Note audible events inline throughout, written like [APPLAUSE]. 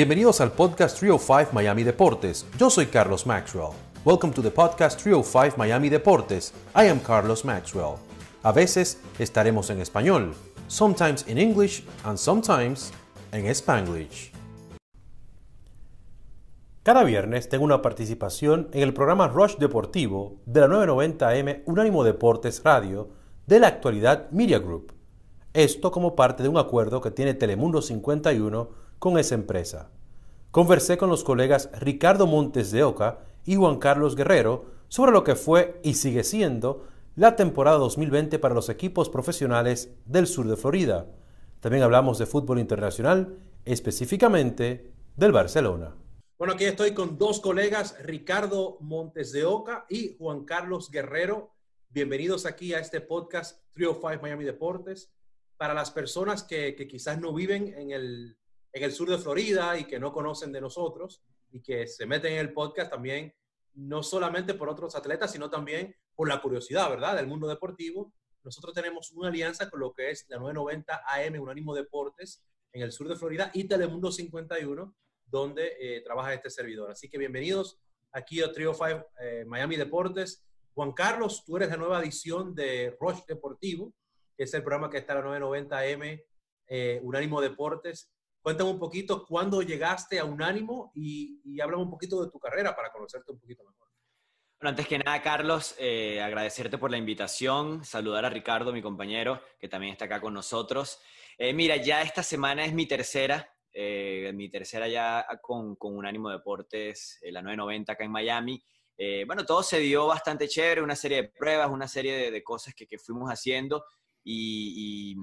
Bienvenidos al podcast 305 Miami Deportes. Yo soy Carlos Maxwell. Welcome to the podcast 305 Miami Deportes. I am Carlos Maxwell. A veces estaremos en español, sometimes in English and sometimes en Spanglish. Cada viernes tengo una participación en el programa Rush Deportivo de la 990M Unánimo Deportes Radio de la actualidad Media Group. Esto como parte de un acuerdo que tiene Telemundo 51 con esa empresa. Conversé con los colegas Ricardo Montes de Oca y Juan Carlos Guerrero sobre lo que fue y sigue siendo la temporada 2020 para los equipos profesionales del sur de Florida. También hablamos de fútbol internacional, específicamente del Barcelona. Bueno, aquí estoy con dos colegas, Ricardo Montes de Oca y Juan Carlos Guerrero. Bienvenidos aquí a este podcast 305 Miami Deportes. Para las personas que quizás no viven en el en el sur de Florida y que no conocen de nosotros y que se meten en el podcast también, no solamente por otros atletas, sino también por la curiosidad, ¿verdad?, del mundo deportivo. Nosotros tenemos una alianza con lo que es la 990 AM, Unánimo Deportes, en el sur de Florida y Telemundo 51, donde eh, trabaja este servidor. Así que bienvenidos aquí a Trio 5 eh, Miami Deportes. Juan Carlos, tú eres la nueva edición de Rush Deportivo, que es el programa que está la 990 AM, eh, Unánimo Deportes. Cuéntame un poquito cuándo llegaste a Unánimo y, y háblame un poquito de tu carrera para conocerte un poquito mejor. Bueno, antes que nada, Carlos, eh, agradecerte por la invitación, saludar a Ricardo, mi compañero, que también está acá con nosotros. Eh, mira, ya esta semana es mi tercera, eh, mi tercera ya con, con Unánimo Deportes, la 990 acá en Miami. bueno, todo se dio bastante chévere, una serie de pruebas, una serie de, cosas que, que, fuimos haciendo y, y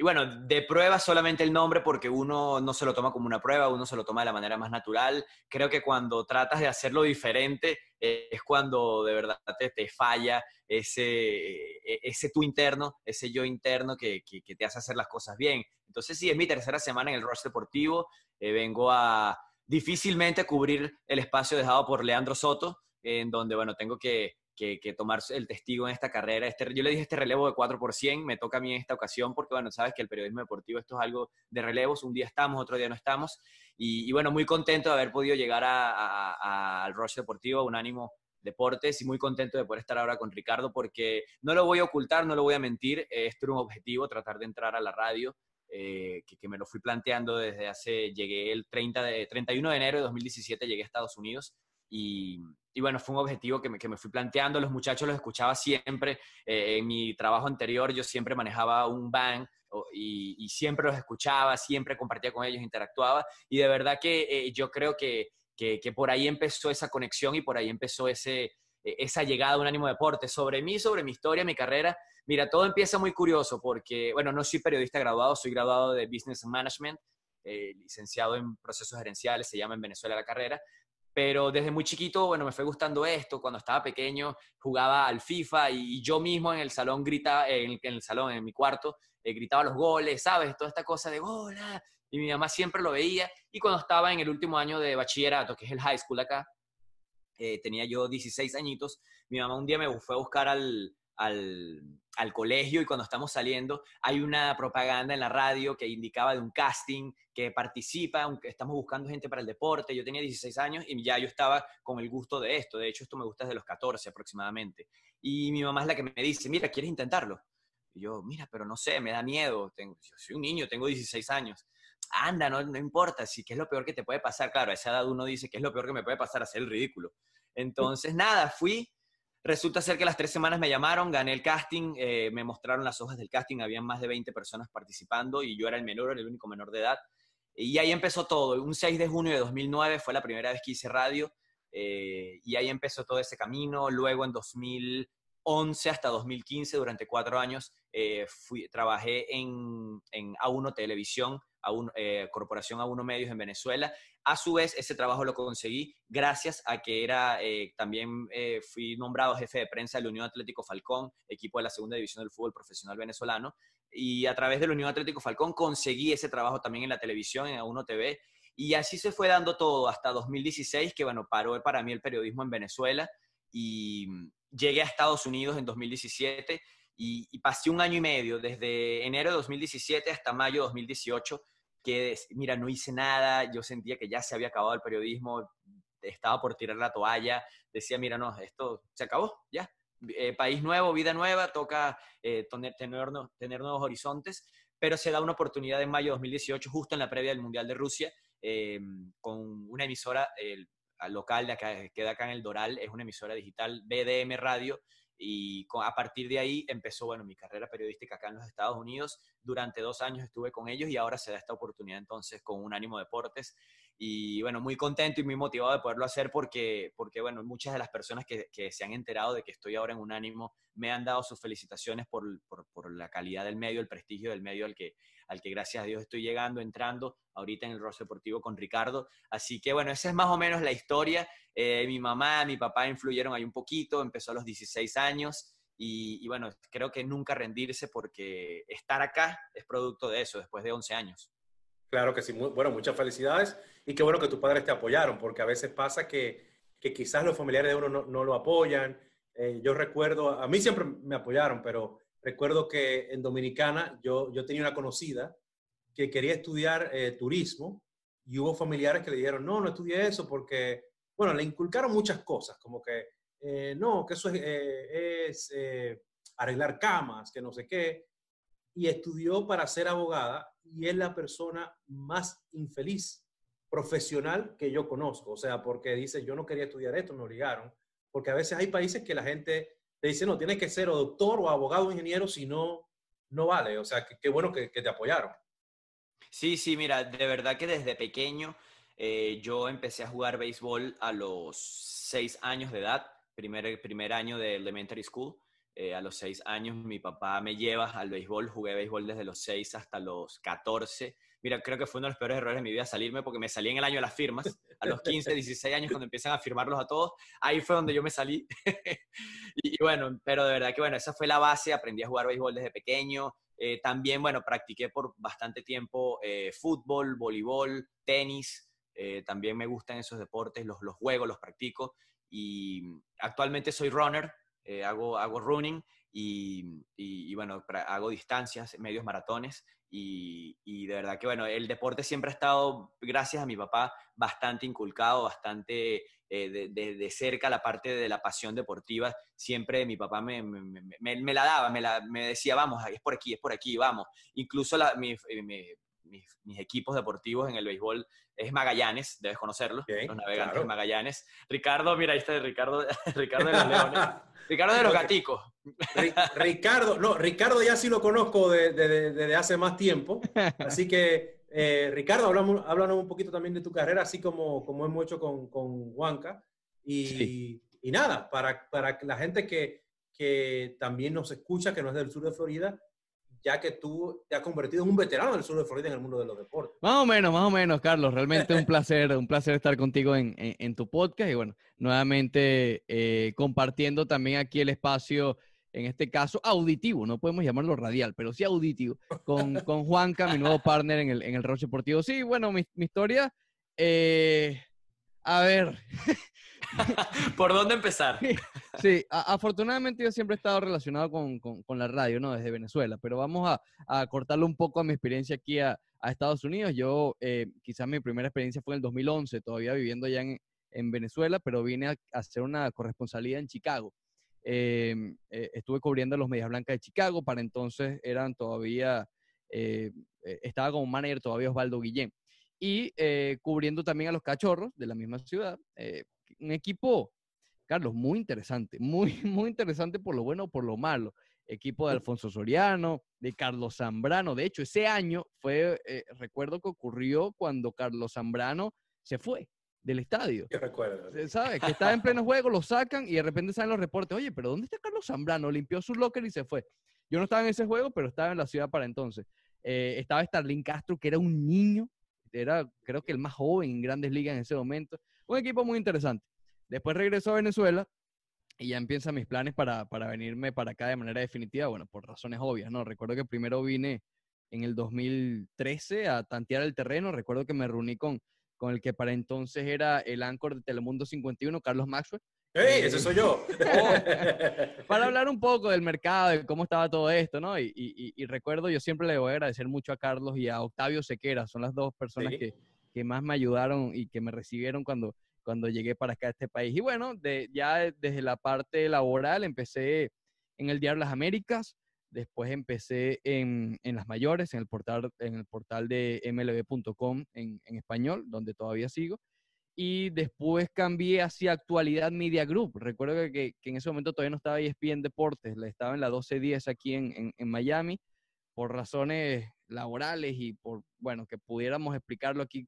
bueno, de prueba solamente el nombre porque uno no se lo toma como una prueba, uno se lo toma de la manera más natural. Creo que cuando tratas de hacerlo diferente eh, es cuando de verdad te, te falla ese, e, ese tú interno, ese yo interno que, que, te hace hacer las cosas bien. Entonces sí, es mi tercera semana en el Rush Deportivo. Eh, vengo a difícilmente cubrir el espacio dejado por Leandro Soto, en donde, bueno, tengo que que, que, tomar el testigo en esta carrera. Este, yo le dije este relevo de 4 por 100, me toca a mí en esta ocasión porque, bueno, sabes que el periodismo deportivo esto es algo de relevos, un día estamos, otro día no estamos. Y, bueno, muy contento de haber podido llegar al Rush Deportivo, a Unánimo Deportes, y muy contento de poder estar ahora con Ricardo porque no lo voy a ocultar, no lo voy a mentir, esto era un objetivo, tratar de entrar a la radio. Eh, que, que, me lo fui planteando desde hace, llegué el 30 de, 31 de enero de 2017, llegué a Estados Unidos y, y bueno, fue un objetivo que me, que me, fui planteando. Los muchachos los escuchaba siempre. Eh, en mi trabajo anterior yo siempre manejaba un van y, y, siempre los escuchaba, siempre compartía con ellos, interactuaba. Y de verdad que eh, yo creo que, que, que, por ahí empezó esa conexión y por ahí empezó ese, e, esa llegada a un ánimo deporte. Sobre mí, sobre mi historia, mi carrera. Mira, todo empieza muy curioso porque, bueno, no soy periodista graduado, soy graduado de Business Management. Eh, licenciado en procesos gerenciales, se llama en Venezuela la carrera, pero desde muy chiquito, bueno, me fue gustando esto. Cuando estaba pequeño jugaba al FIFA y, yo mismo en el salón gritaba, en el, salón, en mi cuarto, eh, gritaba los goles, ¿sabes? Toda esta cosa de gola. Y mi mamá siempre lo veía. Y cuando estaba en el último año de bachillerato, que es el high school acá, eh, tenía yo 16 añitos, mi mamá un día me fue a buscar al, al, colegio y cuando estamos saliendo hay una propaganda en la radio que indicaba de un casting que participa, aunque estamos buscando gente para el deporte. Yo tenía 16 años y ya yo estaba con el gusto de esto. De hecho, esto me gusta desde los 14 aproximadamente. Y mi mamá es la que me dice, mira, ¿quieres intentarlo? Yo, mira, pero no sé, me da miedo. Tengo, yo soy un niño, tengo 16 años. Anda, no, no importa, si qué es lo peor que te puede pasar. Claro, a esa edad uno dice que es lo peor que me puede pasar, hacer el ridículo. Entonces, nada, fui, Resulta ser que las tres semanas me llamaron, gané el casting, eh, me mostraron las hojas del casting, habían más de 20 personas participando y yo era el menor, el único menor de edad. Y ahí empezó todo. Un 6 de junio de 2009 fue la primera vez que hice radio eh, y ahí empezó todo ese camino. Luego en 2011 hasta 2015, durante cuatro años, eh, fui, trabajé en, en A1 Televisión, a eh, Corporación A1 Medios en Venezuela. A su vez, ese trabajo lo conseguí gracias a que era, eh, también eh, fui nombrado jefe de prensa del Unión Atlético Falcón, equipo de la segunda división del fútbol profesional venezolano. Y a través del Unión Atlético Falcón conseguí ese trabajo también en la televisión, en A1 TV. Y así se fue dando todo hasta 2016, que bueno, paró para mí el periodismo en Venezuela. Y llegué a Estados Unidos en 2017 y, y, pasé un año y medio, desde enero de 2017 hasta mayo de 2018, que, mira, no hice nada, yo sentía que ya se había acabado el periodismo, estaba por tirar la toalla, decía, mira, no, esto se acabó, ya. Eh, país nuevo, vida nueva, toca eh, tener, tener, nuevos horizontes, pero se da una oportunidad en mayo de 2018, justo en la previa del Mundial de Rusia, eh, con una emisora local de acá, que queda acá en el Doral, es una emisora digital, BDM Radio, y a partir de ahí empezó, bueno, mi carrera periodística acá en los Estados Unidos. Durante dos años estuve con ellos y ahora se da esta oportunidad entonces con un ánimo deportes. Y bueno, muy contento y muy motivado de poderlo hacer porque, porque bueno, muchas de las personas que, que se han enterado de que estoy ahora en un ánimo me han dado sus felicitaciones por, por, por, la calidad del medio, el prestigio del medio al que, al que gracias a Dios estoy llegando, entrando ahorita en el rostro deportivo con Ricardo. Así que bueno, esa es más o menos la historia. Eh, mi mamá, mi papá influyeron ahí un poquito, empezó a los 16 años y, bueno, creo que nunca rendirse porque estar acá es producto de eso, después de 11 años. Claro que sí, bueno, muchas felicidades y qué bueno que tus padres te apoyaron, porque a veces pasa que, que quizás los familiares de uno no, no lo apoyan. Eh, yo recuerdo, a mí siempre me apoyaron, pero recuerdo que en Dominicana yo, yo tenía una conocida que quería estudiar eh, turismo y hubo familiares que le dijeron, no, no estudie eso porque bueno, le inculcaron muchas cosas, como que, eh, no, que eso es, eh, eh, arreglar camas, que no sé qué, y estudió para ser abogada y es la persona más infeliz profesional que yo conozco, o sea, porque dice, yo no quería estudiar esto, me obligaron, porque a veces hay países que la gente te dice, no, tienes que ser o doctor o abogado o ingeniero, si no, no vale, o sea, qué bueno que, te apoyaron. Sí, sí, mira, de verdad que desde pequeño eh, yo empecé a jugar béisbol a los seis años de edad, primer, primer año de elementary school. Eh, a los seis años mi papá me lleva al béisbol, jugué béisbol desde los seis hasta los 14. Mira, creo que fue uno de los peores errores de mi vida salirme porque me salí en el año de las firmas, a los 15, 16 [LAUGHS] años cuando empiezan a firmarlos a todos, ahí fue donde yo me salí. [LAUGHS] y, bueno, pero de verdad que bueno, esa fue la base, aprendí a jugar béisbol desde pequeño. Eh, también, bueno, practiqué por bastante tiempo fútbol, voleibol, tenis. Eh, también me gustan esos deportes, los, los juego, los practico y actualmente soy runner, eh, hago, hago running y, y, bueno, hago distancias, medios maratones y, y, de verdad que bueno, el deporte siempre ha estado, gracias a mi papá, bastante inculcado, bastante eh, de, de, cerca la parte de la pasión deportiva. Siempre mi papá me, me, me, la daba, me, la, me decía, vamos, es por aquí, es por aquí, vamos. Incluso la, mi, mis, equipos deportivos en el béisbol es Magallanes, debes conocerlo, los navegantes de Magallanes. Ricardo, mira, ahí está Ricardo, [LAUGHS] Ricardo de los Leones. [LAUGHS] Ricardo de los Gaticos. Ricardo, no, Ricardo ya sí lo conozco desde de, hace más tiempo, [LAUGHS] así que eh, Ricardo, hablamos, háblanos un poquito también de tu carrera, así como, como hemos hecho con, con Juanca. Y, y nada, para, para la gente que, que también nos escucha, que no es del sur de Florida, ya que tú te has convertido en un veterano del sur de Florida en el mundo de los deportes. Más o menos, más o menos, Carlos. Realmente un placer, un placer estar contigo en, en, tu podcast y bueno, nuevamente eh, compartiendo también aquí el espacio, en este caso auditivo, no podemos llamarlo radial, pero sí auditivo, con, [LAUGHS] con Juanca, mi nuevo partner en el, en el Roche Deportivo. Sí, bueno, mi, mi historia, eh, a ver, [LAUGHS] [LAUGHS] ¿Por dónde empezar? Sí, afortunadamente yo siempre he estado relacionado con, la radio, ¿no? Desde Venezuela, pero vamos a, a cortarle un poco a mi experiencia aquí a, Estados Unidos. Yo, eh, quizás mi primera experiencia fue en el 2011, todavía viviendo ya en, en Venezuela, pero vine a, hacer una corresponsalía en Chicago. Em, eh, estuve cubriendo los Medias Blancas de Chicago, para entonces eran todavía, eh, estaba como manager todavía Osvaldo Guillén y cubriendo también a los cachorros de la misma ciudad, un equipo, Carlos, muy interesante, muy, [LAUGHS] muy interesante por lo bueno o por lo malo. Equipo de Alfonso Soriano, de Carlos Zambrano. De hecho, ese año fue, eh, recuerdo que ocurrió cuando Carlos Zambrano se fue del estadio. Yo recuerdo. ¿Sabes? Que estaba en pleno [LAUGHS] juego, lo sacan y de repente salen los reportes. Oye, pero ¿dónde está Carlos Zambrano? Limpió su locker y se fue. Yo no estaba en ese juego, pero estaba en la ciudad para entonces. Eh, estaba Starlin Castro, que era un niño, era creo que el más joven en grandes ligas en ese momento. Un equipo muy interesante. Después regreso a Venezuela y ya empiezan mis planes para, para venirme para acá de manera definitiva, bueno, por razones obvias, ¿no? Recuerdo que primero vine en el 2013 a tantear el terreno, recuerdo que me reuní con, con el que para entonces era el anchor de Telemundo 51, Carlos Maxwell, ¡Ey, ese soy yo! [LAUGHS] para hablar un poco del mercado, de cómo estaba todo esto, ¿no? Y, y, recuerdo, yo siempre le voy a agradecer mucho a Carlos y a Octavio Sequera, son las dos personas que, que, más me ayudaron y que me recibieron cuando, cuando llegué para acá a este país. Y bueno, de, ya desde la parte laboral empecé en el Diario Las Américas, después empecé en, en las mayores, en el portal, en el portal de mlb.com en, en español, donde todavía sigo y después cambié hacia Actualidad Media Group. Recuerdo que, que, en ese momento todavía no estaba ESPN Deportes, estaba en la 1210 aquí en, en, Miami, por razones laborales y por, bueno, que pudiéramos explicarlo aquí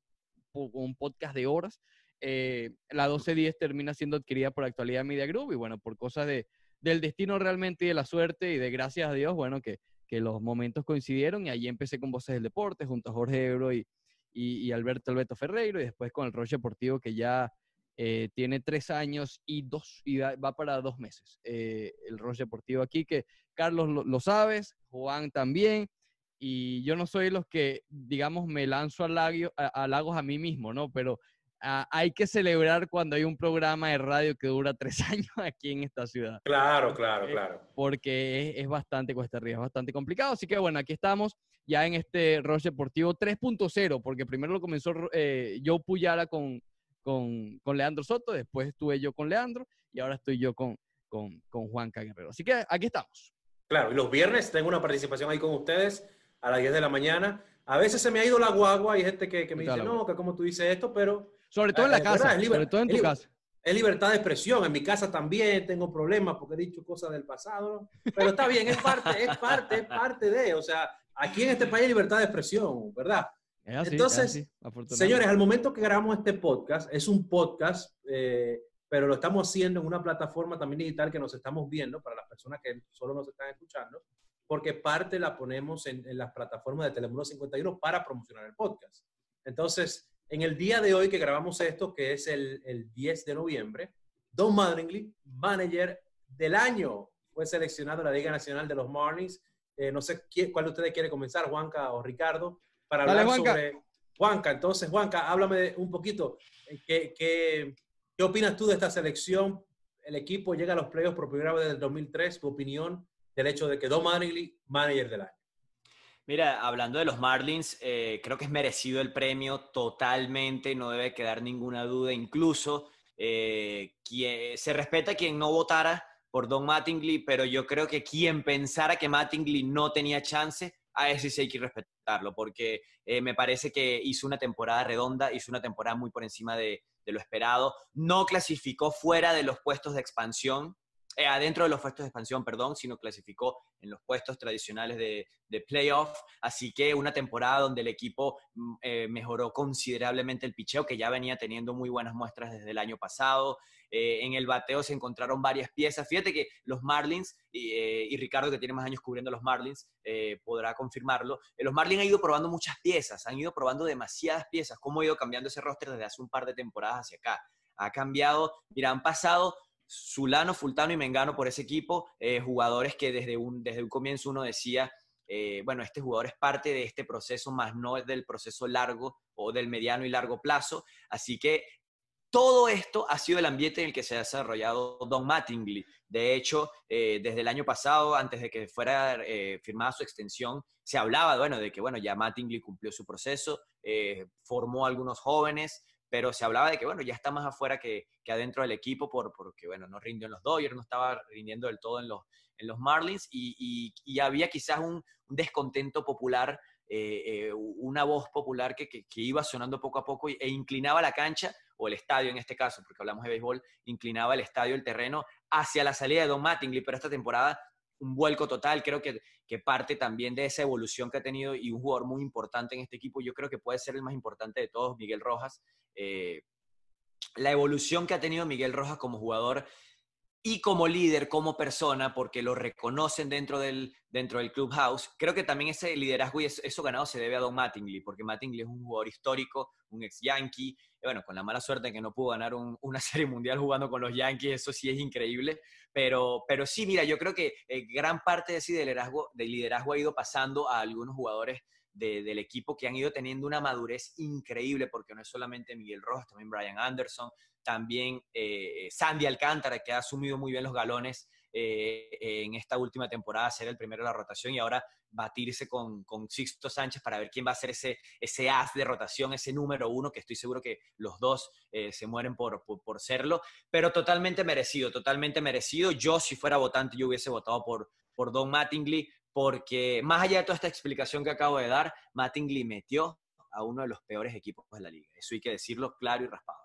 un podcast de horas. Eh, la 1210 termina siendo adquirida por Actualidad Media Group y bueno, por cosas de, del destino realmente y de la suerte y de gracias a Dios, bueno, que, que los momentos coincidieron y allí empecé con Voces del Deporte junto a Jorge Ebro y, y, Alberto Alberto Ferreiro, y después con el Roche Deportivo que ya eh, tiene tres años y dos y va para dos meses. Eh, el Roche Deportivo aquí, que Carlos lo, sabes, Juan también, y yo no soy los que, digamos, me lanzo halagos a, a, a mí mismo, ¿no? Pero ah, hay que celebrar cuando hay un programa de radio que dura [LAUGHS] tres años aquí en esta ciudad. Claro, claro, claro. Porque es, es bastante cuesta arriba, es bastante complicado. Así que bueno, aquí estamos ya en este Roche Deportivo 3.0, porque primero lo comenzó eh, Joe Puyara con, con, con, Leandro Soto, después estuve yo con Leandro y ahora estoy yo con, con, con Juan Guerrero. Así que aquí estamos. Claro, y los viernes tengo una participación ahí con ustedes a las 10 de la mañana. A veces se me ha ido la guagua, hay gente que, que me dice, no, que como tú dices esto, pero... Sobre todo en la casa, sobre todo en tu casa es libertad de expresión. En mi casa también tengo problemas porque he dicho cosas del pasado, pero está bien, es parte, es parte, es parte de, o sea, aquí en este país hay libertad de expresión, ¿verdad? Entonces, señores, al momento que grabamos este podcast, es un podcast, eh, pero lo estamos haciendo en una plataforma también digital que nos estamos viendo para las personas que solo nos están escuchando, porque parte la ponemos en, en las plataformas de Telemundo 51 para promocionar el podcast. Entonces, en el día de hoy que grabamos esto, que es el, el 10 de noviembre, Don Madringly, manager del año, fue seleccionado en la Liga Nacional de los Marlins eh, no sé quién, cuál de ustedes quiere comenzar, Juanca o Ricardo, para hablar sobre Juanca. Entonces, Juanca, háblame un poquito. Eh, ¿Qué, qué, qué opinas tú de esta selección? El equipo llega a los playoffs por primera vez desde el 2003. Tu opinión del hecho de que Don Mattingly, manager del año. Mira, hablando de los Marlins, eh, creo que es merecido el premio totalmente, no debe quedar ninguna duda. Incluso eh, se respeta quien no votara por Don Mattingly, pero yo creo que quien pensara que Mattingly no tenía chance, a ese sí hay que respetarlo, porque eh, me parece que hizo una temporada redonda, hizo una temporada muy por encima de lo esperado, no clasificó fuera de los puestos de expansión, eh, adentro de los puestos de expansión, perdón, sino clasificó en los puestos tradicionales de, playoff. Así que una temporada donde el equipo mm, eh, mejoró considerablemente el picheo, que ya venía teniendo muy buenas muestras desde el año pasado. Eh, en el bateo se encontraron varias piezas. Fíjate que los Marlins, y, Ricardo, que tiene más años cubriendo los Marlins, podrá confirmarlo. los Marlins han ido probando muchas piezas, han ido probando demasiadas piezas. ¿Cómo ha ido cambiando ese roster desde hace un par de temporadas hacia acá? Ha cambiado, mira, han pasado Zulano, Fultano y Mengano por ese equipo, eh, jugadores que desde un, desde un comienzo uno decía, eh, bueno, este jugador es parte de este proceso, más no es del proceso largo o del mediano y largo plazo. Así que todo esto ha sido el ambiente en el que se ha desarrollado Don Mattingly. De hecho, eh, desde el año pasado, antes de que fuera firmada su extensión, se hablaba, bueno, de que, bueno, ya Mattingly cumplió su proceso, formó algunos jóvenes, pero se hablaba de que, bueno, ya está más afuera que, que adentro del equipo por, porque, bueno, no rindió en los Dodgers, no estaba rindiendo del todo en los, en los Marlins y, y, había quizás un, descontento popular, eh, eh, una voz popular que, que, iba sonando poco a poco e inclinaba la cancha, o el estadio en este caso, porque hablamos de béisbol, inclinaba el estadio, el terreno, hacia la salida de Don Mattingly, pero esta temporada un vuelco total, creo que, que, parte también de esa evolución que ha tenido y un jugador muy importante en este equipo, yo creo que puede ser el más importante de todos, Miguel Rojas. Eh, la evolución que ha tenido Miguel Rojas como jugador y como líder, como persona, porque lo reconocen dentro del, dentro del clubhouse. Creo que también ese liderazgo y eso, ganado se debe a Don Mattingly, porque Mattingly es un jugador histórico, un ex Yankee, bueno, con la mala suerte de que no pudo ganar una [LAUGHS] serie mundial jugando con los Yankees, eso sí es increíble, pero, pero sí, mira, yo creo que eh, gran parte de ese liderazgo, de liderazgo ha ido pasando a algunos jugadores del equipo que han ido teniendo una madurez increíble, porque no es solamente Miguel Rojas, también Brian Anderson, también eh, Sandy Alcántara, que ha asumido muy bien los galones eh, en esta última temporada, ser el primero de la rotación y ahora batirse con, con Sixto Sánchez para ver quién va a ser ese, ese as de rotación, ese número uno, que estoy seguro que los dos eh, se mueren por, por, serlo, pero totalmente merecido, totalmente merecido. Yo, si fuera votante, yo hubiese votado por, por Don Mattingly, porque más allá de toda esta explicación que acabo de dar, Mattingly metió a uno de los peores equipos de la liga. Eso hay que decirlo claro y raspado.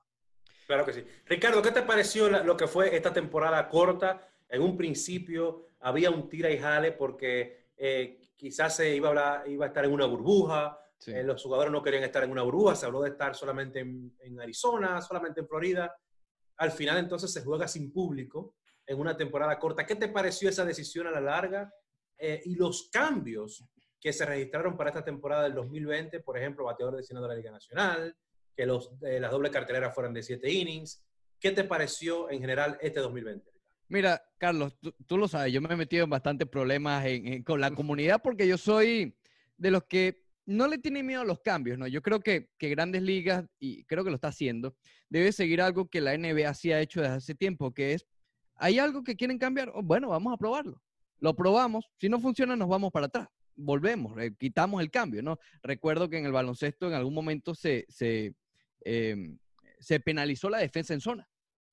Claro que sí. Ricardo, ¿qué te pareció lo que fue esta temporada corta? En un principio había un tira y jale porque eh, quizás se iba a, iba a estar en una burbuja, eh, los jugadores no querían estar en una burbuja, se habló de estar solamente en, Arizona, solamente en Florida. Al final entonces se juega sin público en una temporada corta. ¿Qué te pareció esa decisión a la larga eh, y los cambios que se registraron para esta temporada del 2020? Por ejemplo, bateador designado de la Liga Nacional, que los, las dobles carteleras fueran de siete innings. ¿Qué te pareció en general este 2020? Mira, Carlos, tú, lo sabes, yo me he metido en bastantes problemas con la comunidad porque yo soy de los que no le tiene miedo a los cambios, ¿no? Yo creo que, Grandes Ligas, y creo que lo está haciendo, debe seguir algo que la NBA sí ha hecho desde hace tiempo, que es, ¿hay algo que quieren cambiar? Oh, bueno, vamos a probarlo. Lo probamos, si no funciona nos vamos para atrás, volvemos, eh, quitamos el cambio, ¿no? Recuerdo que en el baloncesto en algún momento se, se, em, se penalizó la defensa en zona.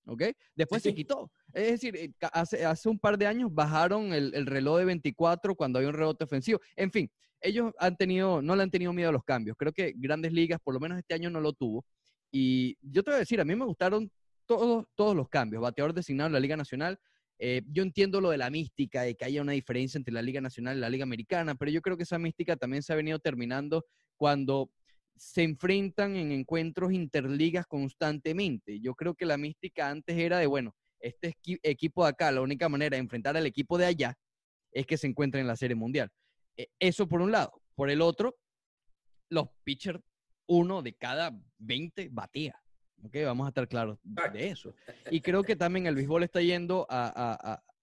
¿ok? Después se quitó. Es decir, eh, hace, hace un par de años bajaron el, reloj de 24 cuando hay un rebote ofensivo. En fin, ellos han tenido, no le han tenido miedo a los cambios. Creo que Grandes Ligas, por lo menos este año, no lo tuvo. Y yo te voy a decir, a mí me gustaron todos, todos los cambios. Bateador designado en la Liga Nacional. Eh, yo entiendo lo de la mística, de que haya una diferencia entre la Liga Nacional y la Liga Americana, pero yo creo que esa mística también se ha venido terminando cuando se enfrentan en encuentros interligas constantemente. Yo creo que la mística antes era de, bueno, este equipo de acá, la única manera de enfrentar al equipo de allá es que se encuentren en la Serie Mundial. E, eso por un lado. Por el otro, los pitchers, uno de cada 20 batía. ¿Ok? Vamos a estar claros de eso. Y creo que también el béisbol está yendo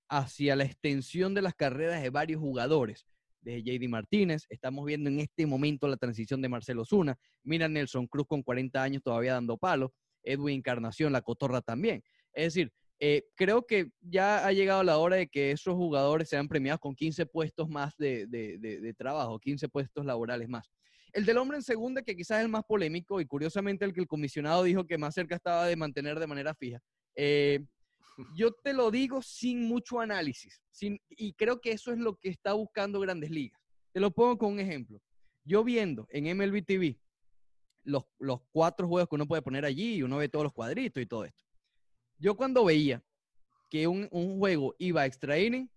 hacia la extensión de las carreras de varios jugadores de JD Martínez. Estamos viendo en este momento la transición de Marcelo Zuna. Mira Nelson Cruz con 40 años todavía dando palo. Edwin Encarnación, la cotorra también. Es decir, eh, creo que ya ha llegado la hora de que esos jugadores sean premiados con 15 puestos más de, trabajo, 15 puestos laborales más. El del hombre en segunda, que quizás es el más polémico y curiosamente el que el comisionado dijo que más cerca estaba de mantener de manera fija. Eh, yo te lo digo sin mucho análisis, y creo que eso es lo que está buscando Grandes Ligas. Te lo pongo con un ejemplo. Yo viendo en MLB TV los, los cuatro juegos que uno puede poner allí y uno ve todos los cuadritos y todo esto. Yo cuando veía que un, un juego iba a extra inning,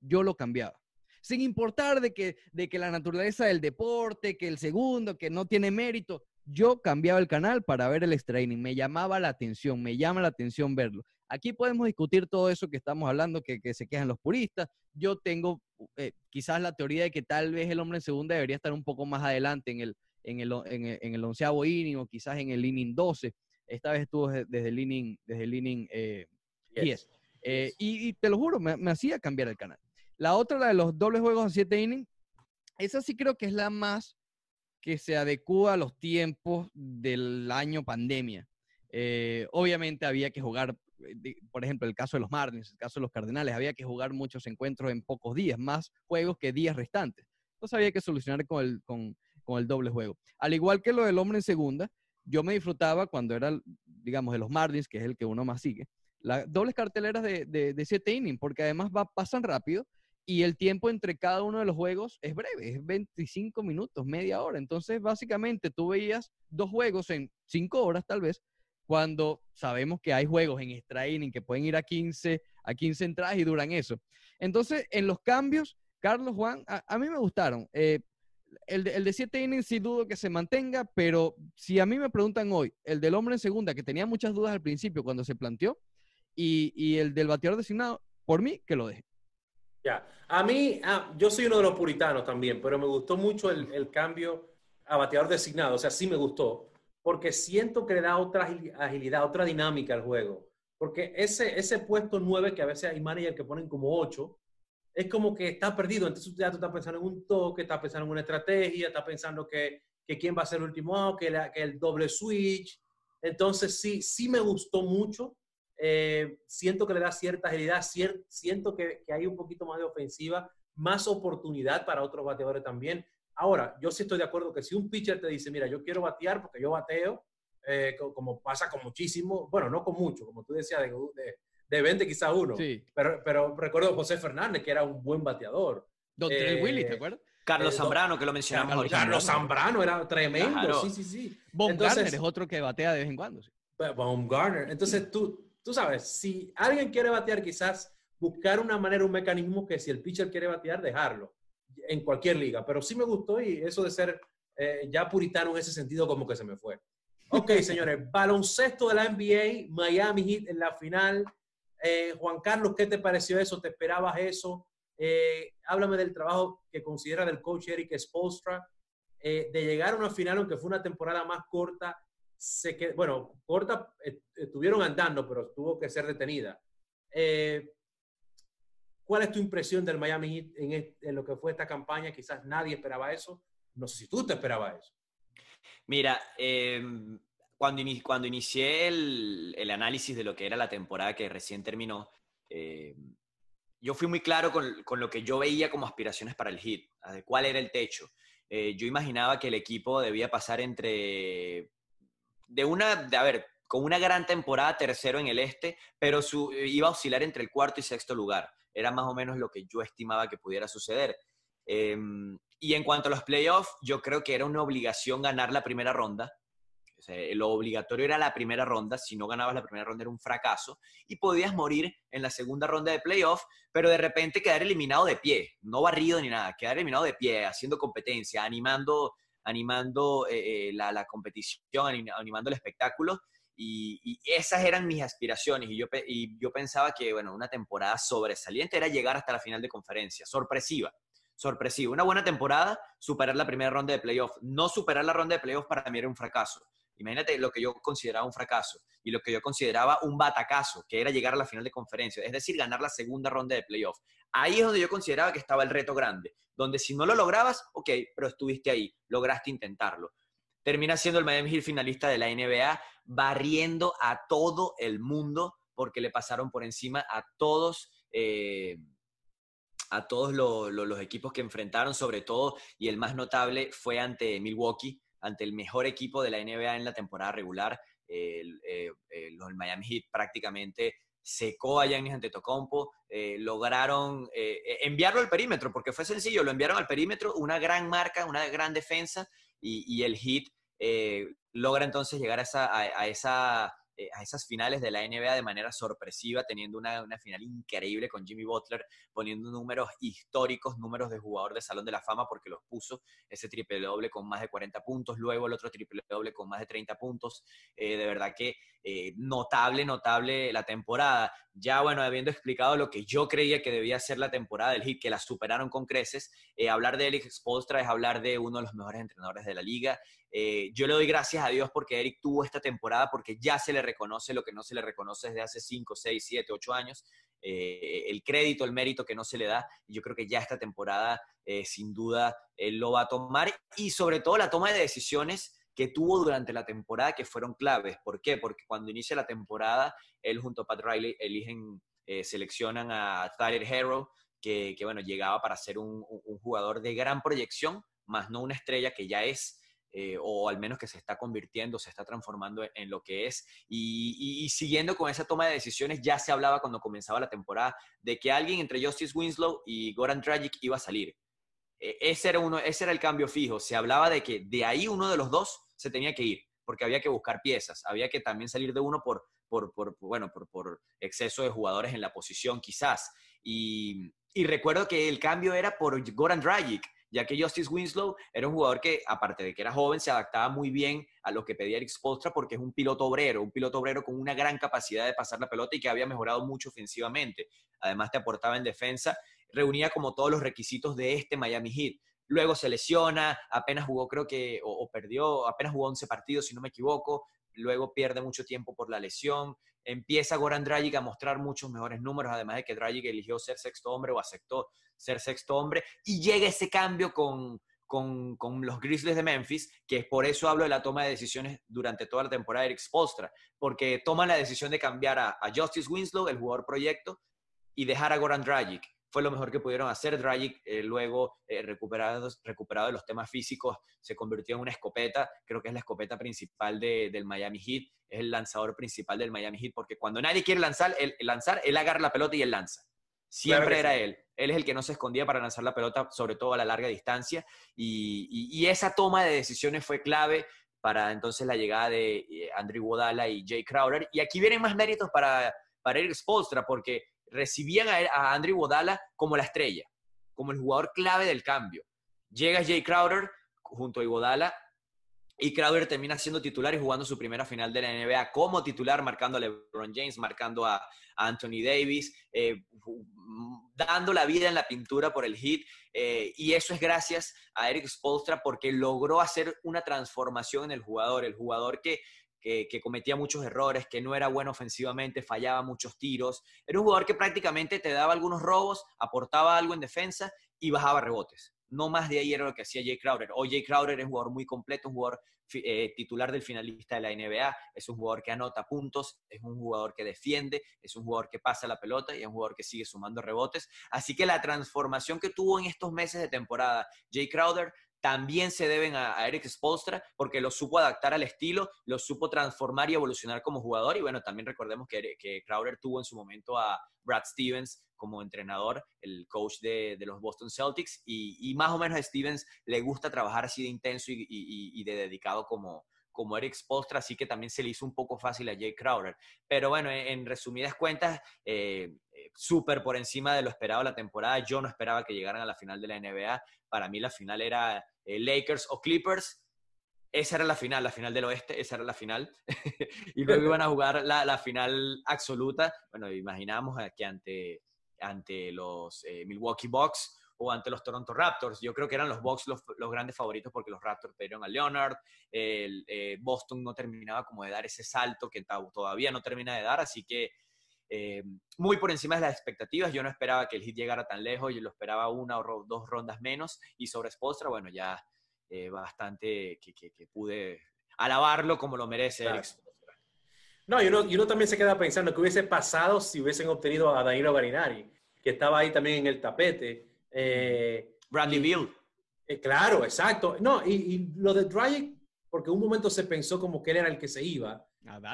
yo lo cambiaba. Sin importar de que, de que la naturaleza del deporte, que el segundo, que no tiene mérito, yo cambiaba el canal para ver el extra inning. Me llamaba la atención, me llama la atención verlo. Aquí podemos discutir todo eso que estamos hablando, que, se quejan los puristas. Yo tengo eh, quizás la teoría de que tal vez el hombre en segunda debería estar un poco más adelante en el, en el, en el, onceavo inning o quizás en el inning 12. Esta vez estuvo desde el inning, desde el inning 10. Eh, eh, y, te lo juro, me, hacía cambiar el canal. La otra, la de los dobles juegos a 7 innings, esa sí creo que es la más que se adecua a los tiempos del año pandemia. obviamente había que jugar eh, por ejemplo, el caso de los Marlins, el caso de los Cardenales, había que jugar muchos encuentros en pocos días, más juegos que días restantes. Entonces había que solucionar con el, con, el doble juego. Al igual que lo del hombre en segunda, yo me disfrutaba cuando era, digamos, de los Marlins, que es el que uno más sigue, las dobles carteleras de, de, siete innings, porque además va, pasan rápido y el tiempo entre cada uno de los juegos es breve, es 25 minutos, media hora. Entonces, básicamente, tú veías dos juegos en cinco horas tal vez, cuando sabemos que hay juegos en extra inning que pueden ir a 15, a 15 entradas y duran eso. Entonces, en los cambios, Carlos Juan, a, mí me gustaron. Eh, el, el de 7 innings sí dudo que se mantenga, pero si a mí me preguntan hoy, el del hombre en segunda, que tenía muchas dudas al principio cuando se planteó, y, el del bateador designado, por mí, que lo deje. Ya, a mí, ah, yo soy uno de los puritanos también, pero me gustó mucho el, el cambio a bateador designado, o sea, sí me gustó porque siento que le da otra agilidad, otra dinámica al juego. Porque ese, ese puesto 9, que a veces hay managers que ponen como 8, es como que está perdido. Entonces ya tú estás pensando en un toque, estás pensando en una estrategia, estás pensando que, que quién va a ser el último que, que el doble switch. Entonces sí, sí me gustó mucho. Eh, siento que le da cierta agilidad, siento que, que, hay un poquito más de ofensiva, más oportunidad para otros bateadores también. Ahora, yo sí estoy de acuerdo que si un pitcher te dice, mira, yo quiero batear porque yo bateo, eh, como pasa con muchísimo, bueno, no con mucho, como tú decías, de, de, 20 quizá uno, sí. pero, pero recuerdo José Fernández, que era un buen bateador. Don eh, Willy, ¿te acuerdas? Carlos eh, Zambrano, que lo mencionamos Carlos, Carlos Zambrano era tremendo, sí, sí, sí. Garner es otro que batea de vez en cuando. Sí. Garner. Entonces, tú, tú sabes, si alguien quiere batear, quizás buscar una manera, un mecanismo que si el pitcher quiere batear, dejarlo en cualquier liga. Pero sí me gustó y eso de ser ya puritano en ese sentido como que se me fue. Ok, señores, baloncesto de la NBA, Miami Heat en la final. Eh, Juan Carlos, ¿qué te pareció eso? ¿Te esperabas eso? Eh, háblame del trabajo que considera del coach Eric Spolstra, eh, de llegar a una final, aunque fue una temporada más corta, se que, bueno, corta, estuvieron andando, pero tuvo que ser detenida. ¿Cuál es tu impresión del Miami Heat en, en, lo que fue esta campaña? Quizás nadie esperaba eso. No sé si tú te esperabas eso. Mira, em, cuando, cuando inicié el, análisis de lo que era la temporada que recién terminó, em, yo fui muy claro con, lo que yo veía como aspiraciones para el hit, cuál era el techo. Eh, yo imaginaba que el equipo debía pasar entre, de una, de, a ver, con una gran temporada, tercero en el este, pero su, iba a oscilar entre el cuarto y sexto lugar. Era más o menos lo que yo estimaba que pudiera suceder. Em, y en cuanto a los playoffs, yo creo que era una obligación ganar la primera ronda. Lo obligatorio era la primera ronda, si no ganabas la primera ronda era un fracaso y podías morir en la segunda ronda de playoff, pero de repente quedar eliminado de pie, no barrido ni nada, quedar eliminado de pie, haciendo competencia, animando, animando eh, eh, la, competición, animando el espectáculo. Y, esas eran mis aspiraciones y yo, y yo pensaba que, bueno, una temporada sobresaliente era llegar hasta la final de conferencia, sorpresiva sorpresivo. Una buena temporada, superar la primera ronda de playoff. No superar la ronda de playoff para mí era un fracaso. Imagínate lo que yo consideraba un fracaso y lo que yo consideraba un batacazo, que era llegar a la final de conferencia, es decir, ganar la segunda ronda de playoff. Ahí es donde yo consideraba que estaba el reto grande, donde si no lo lograbas, ok, pero estuviste ahí, lograste intentarlo. Termina siendo el Miami Heat finalista de la NBA, barriendo a todo el mundo porque le pasaron por encima a todos. Eh, a todos los equipos que enfrentaron, sobre todo, y el más notable fue ante Milwaukee, ante el mejor equipo de la NBA en la temporada regular. El, eh, Miami Heat prácticamente secó a Giannis Antetokounmpo, eh, lograron eh, enviarlo al perímetro, porque fue sencillo, lo enviaron al perímetro, una gran marca, una gran defensa, y, el Heat logra entonces llegar a esa eh, a esas finales de la NBA de manera sorpresiva, teniendo una, una, final increíble con Jimmy Butler, poniendo números históricos, números de jugador de Salón de la Fama, porque los puso ese triple doble con más de 40 puntos, luego el otro triple doble con más de 30 puntos. Eh, de verdad que eh, notable, notable la temporada. Ya, bueno, habiendo explicado lo que yo creía que debía ser la temporada del Heat, que la superaron con creces, hablar de Eric Spolstra es hablar de uno de los mejores entrenadores de la liga. Yo le doy gracias a Dios porque Eric tuvo esta temporada, porque ya se le reconoce lo que no se le reconoce desde hace 5, 6, 7, 8 años, eh, el crédito, el mérito que no se le da. Yo creo que ya esta temporada, eh, sin duda, lo va a tomar y sobre todo la toma de decisiones que tuvo durante la temporada que fueron claves. ¿Por qué? Porque cuando inicia la temporada, él junto a Pat Riley eligen, eh, seleccionan a Tyler Harrow, que, bueno, llegaba para ser un, un, jugador de gran proyección, más no una estrella que ya es. Eh, o al menos que se está convirtiendo, se está transformando en, lo que es. Y, siguiendo con esa toma de decisiones, ya se hablaba cuando comenzaba la temporada de que alguien entre Justice Winslow y Goran Dragic iba a salir. E, ese, era uno, ese era el cambio fijo. Se hablaba de que de ahí uno de los dos se tenía que ir, porque había que buscar piezas, había que también salir de uno por, por, bueno, por, por, exceso de jugadores en la posición quizás. Y, y recuerdo que el cambio era por Goran Dragic ya que Justice Winslow era un jugador que, aparte de que era joven, se adaptaba muy bien a lo que pedía Eric Spolstra porque es un piloto obrero, un piloto obrero con una gran capacidad de pasar la pelota y que había mejorado mucho ofensivamente. Además, te aportaba en defensa, reunía como todos los requisitos de este Miami Heat. Luego se lesiona, apenas jugó, creo que, o, perdió, apenas jugó 11 partidos, si no me equivoco, luego pierde mucho tiempo por la lesión, empieza Goran Dragic a mostrar muchos mejores números, además de que Dragic eligió ser sexto hombre o aceptó ser sexto hombre, y llega ese cambio con, con, los Grizzlies de Memphis, que por eso hablo de la toma de decisiones durante toda la temporada de Eric Spolstra, porque toman la decisión de cambiar a, Justice Winslow, el jugador proyecto, y dejar a Goran Dragic. Fue lo mejor que pudieron hacer. Dragic, eh, luego eh, recuperado, recuperado de los temas físicos, se convirtió en una escopeta. Creo que es la escopeta principal del Miami Heat. Es el lanzador principal del Miami Heat, porque cuando nadie quiere lanzar, él, lanzar, él agarra la pelota y él lanza. Siempre era él. Él es el que no se escondía para lanzar la pelota, sobre todo a la larga distancia. Y, esa toma de decisiones fue clave para entonces la llegada de eh, Andrew Wodala y Jay Crowder. Y aquí vienen más méritos para, para Eric Spolstra, porque recibían a, Andrew Wodala como la estrella, como el jugador clave del cambio. Llega Jay Crowder junto a Iguodala y Crowder termina siendo titular y jugando su primera final de la NBA como titular, marcando a LeBron James, marcando a, Anthony Davis, eh, dando la vida en la pintura por el hit. Eh, y eso es gracias a Eric Spolstra porque logró hacer una transformación en el jugador. El jugador que, que, cometía muchos errores, que no era bueno ofensivamente, fallaba muchos tiros. Era un jugador que prácticamente te daba algunos robos, aportaba algo en defensa y bajaba rebotes. No más de ahí era lo que hacía Jay Crowder. Hoy Jay Crowder es un jugador muy completo, un jugador eh, titular del finalista de la NBA, es un jugador que anota puntos, es un jugador que defiende, es un jugador que pasa la pelota y es un jugador que sigue sumando rebotes. Así que la transformación que tuvo en estos meses de temporada Jay Crowder también se deben a, Eric Spolstra porque lo supo adaptar al estilo, lo supo transformar y evolucionar como jugador. Y bueno, también recordemos que, que Crowder tuvo en su momento a Brad Stevens como entrenador, el coach de, los Boston Celtics, y, más o menos a Stevens le gusta trabajar así de intenso y, de dedicado como, como Eric Spolstra, así que también se le hizo un poco fácil a Jay Crowder. Pero bueno, en, resumidas cuentas, eh, eh, súper por encima de lo esperado la temporada. Yo no esperaba que llegaran a la final de la NBA. Para mí la final era eh, Lakers o Clippers. Esa era la final, la final del oeste, esa era la final. [LAUGHS] y luego iban a jugar la, final absoluta. Bueno, imaginamos que ante, ante los eh, Milwaukee Bucks o ante los Toronto Raptors. Yo creo que eran los Bucks los, grandes favoritos porque los Raptors perdieron a Leonard. El, Boston no terminaba como de dar ese salto que todavía no termina de dar, así que eh, muy por encima de las expectativas. Yo no esperaba que el hit llegara tan lejos, yo lo esperaba una o dos rondas menos. Y sobre Spostra, bueno, ya eh, bastante que, que, pude alabarlo como lo merece No, y uno, y uno, también se queda pensando que hubiese pasado si hubiesen obtenido a Danilo Garinari, que estaba ahí también en el tapete. Eh, Bradley Bill. claro, exacto. No, y, y lo de Dragic, porque un momento se pensó como que él era el que se iba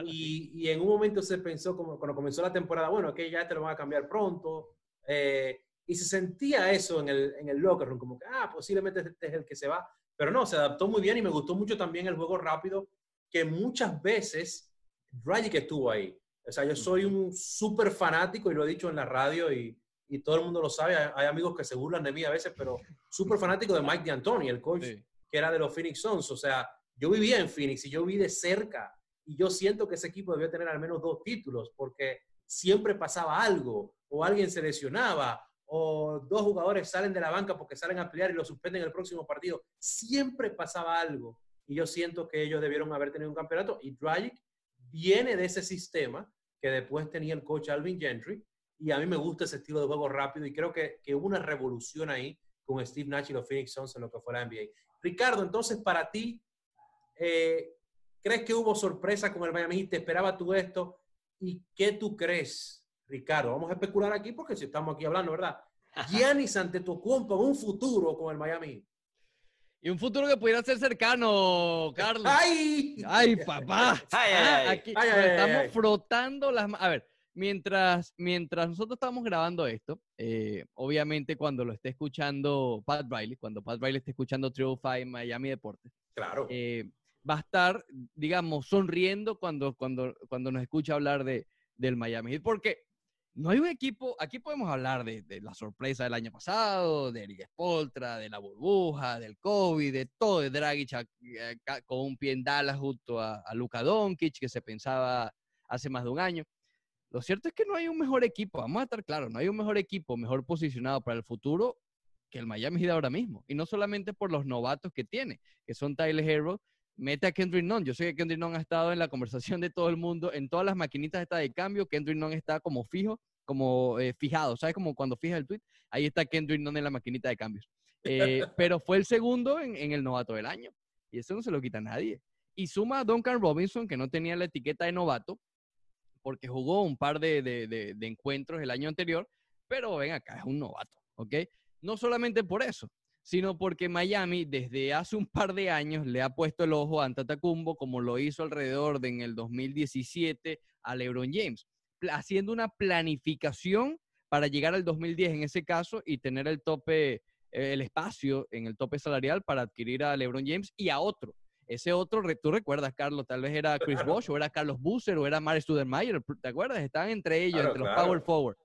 y, en un momento se pensó, como, cuando comenzó la temporada, bueno, que ya te lo van a cambiar pronto. Eh, y se sentía eso en el, en el locker room, como que, ah, posiblemente este es el que se va. Pero no, se adaptó muy bien y me gustó mucho también el juego rápido, que muchas veces que estuvo ahí. O sea, yo soy un súper fanático y lo he dicho en la radio y, y, todo el mundo lo sabe. Hay, amigos que se burlan de mí a veces, pero súper fanático de Mike D'Antoni, el coach que era de los Phoenix Suns. O sea, yo vivía en Phoenix y yo vi de cerca y yo siento que ese equipo debió tener al menos dos títulos porque siempre pasaba algo o alguien se lesionaba o dos jugadores salen de la banca porque salen a pelear y lo suspenden en el próximo partido. Siempre pasaba algo y yo siento que ellos debieron haber tenido un campeonato y Dragic viene de ese sistema que después tenía el coach Alvin Gentry y a mí me gusta ese estilo de juego rápido y creo que, que hubo una revolución ahí con Steve Nash y los Phoenix Suns en lo que fue la NBA. Ricardo, entonces para ti, eh, ¿Crees que hubo sorpresa con el Miami? ¿Te esperaba tú esto? ¿Y qué tú crees, Ricardo? Vamos a especular aquí porque si estamos aquí hablando, ¿verdad? [LAUGHS] Giannis ante tu compa un futuro con el Miami Y un futuro que pudiera ser cercano, Carlos. [LAUGHS] ¡Ay! ¡Ay, papá! [LAUGHS] ¡Ay, ay, Aquí estamos frotando las A ver, mientras, mientras nosotros estamos grabando esto, eh, obviamente cuando lo esté escuchando Pat Riley, cuando Pat Riley esté escuchando Trio Five Miami Deportes. Claro. Eh, va a estar, digamos, sonriendo cuando, cuando, cuando nos escucha hablar de, del Miami Heat, porque no hay un equipo, aquí podemos hablar de, de, la sorpresa del año pasado, de Eric Spoltra, de la burbuja, del COVID, de todo, de Dragic eh, con un pie en Dallas junto a, a Luka Doncic, que se pensaba hace más de un año. Lo cierto es que no hay un mejor equipo, vamos a estar claros, no hay un mejor equipo, mejor posicionado para el futuro que el Miami Heat ahora mismo. Y no solamente por los novatos que tiene, que son Tyler Hero mete a Kendrick Nunn. Yo sé que Kendrick Nunn ha estado en la conversación de todo el mundo, en todas las maquinitas está de cambio, Kendrick Nunn está como fijo, como eh, fijado, ¿sabes? Como cuando fijas el tweet, ahí está Kendrick Nunn en la maquinita de cambios. Eh, [LAUGHS] pero fue el segundo en, en, el novato del año, y eso no se lo quita a nadie. Y suma a Duncan Robinson, que no tenía la etiqueta de novato, porque jugó un par de, de, de, encuentros el año anterior, pero ven acá, es un novato, ¿ok? No solamente por eso, sino porque Miami desde hace un par de años le ha puesto el ojo a Antetokounmpo como lo hizo alrededor de en el 2017 a LeBron James, haciendo una planificación para llegar al 2010 en ese caso y tener el tope, el espacio en el tope salarial para adquirir a LeBron James y a otro. Ese otro, tú recuerdas, Carlos, tal vez era Chris Bosh o era Carlos Busser o era Mario Studermeyer, ¿te acuerdas? Estaban entre ellos, Claro, entre los power forward.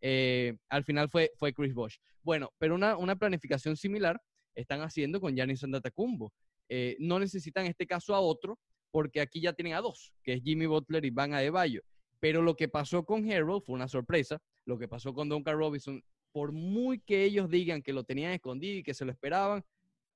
Eh, al final fue, fue Chris Bosh. Bueno, pero una, una planificación similar están haciendo con Giannis Antetokounmpo. Eh, no necesitan en este caso a otro, porque aquí ya tienen a dos, que es Jimmy Butler y Van Adebayo. Pero lo que pasó con Harold fue una sorpresa. Lo que pasó con Duncan Robinson, por muy que ellos digan que lo tenían escondido y que se lo esperaban,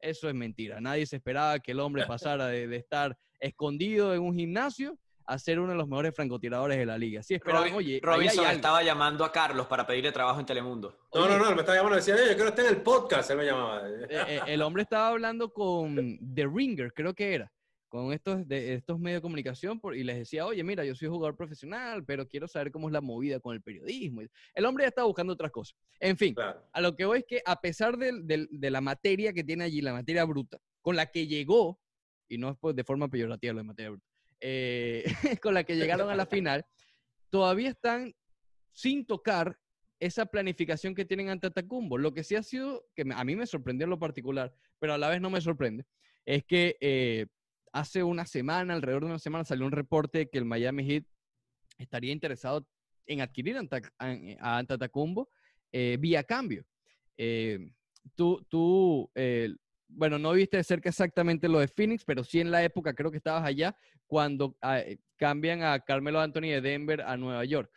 eso es mentira. Nadie se esperaba que el hombre [LAUGHS] pasara de, de estar escondido en un gimnasio a ser uno de los mejores francotiradores de la liga. Sí esperaban, Robin- oye, Robinson estaba llamando a Carlos para pedirle trabajo en Telemundo. No, no, no, él me estaba llamando y decía, "Eh, yo quiero estar en el podcast, él me llamaba. Eh, eh, el hombre estaba hablando con The Ringer, creo que era, con estos, de, estos medios de comunicación por- y les decía, oye, mira, yo soy jugador profesional, pero quiero saber cómo es la movida con el periodismo. El hombre ya estaba buscando otras cosas. En fin, Claro. a lo que voy es que a pesar de, la materia que tiene allí, la materia bruta, con la que llegó, y no es pues de forma peyorativa lo de materia bruta, eh, [LAUGHS] con la que llegaron a la final, todavía están sin tocar esa planificación que tienen ante Tacumbo. Lo que sí ha sido, que a mí me sorprendió en lo particular, pero a la vez no me sorprende, es que eh, hace una semana, alrededor de una semana, salió un reporte de que el Miami Heat estaría interesado en adquirir a Anta- a Antetokounmpo eh, vía cambio. Eh, tú, tú eh, bueno, no viste de cerca exactamente lo de Phoenix, pero sí en la época, creo que estabas allá, cuando ah, eh, cambian a Carmelo Anthony de Denver a Nueva York.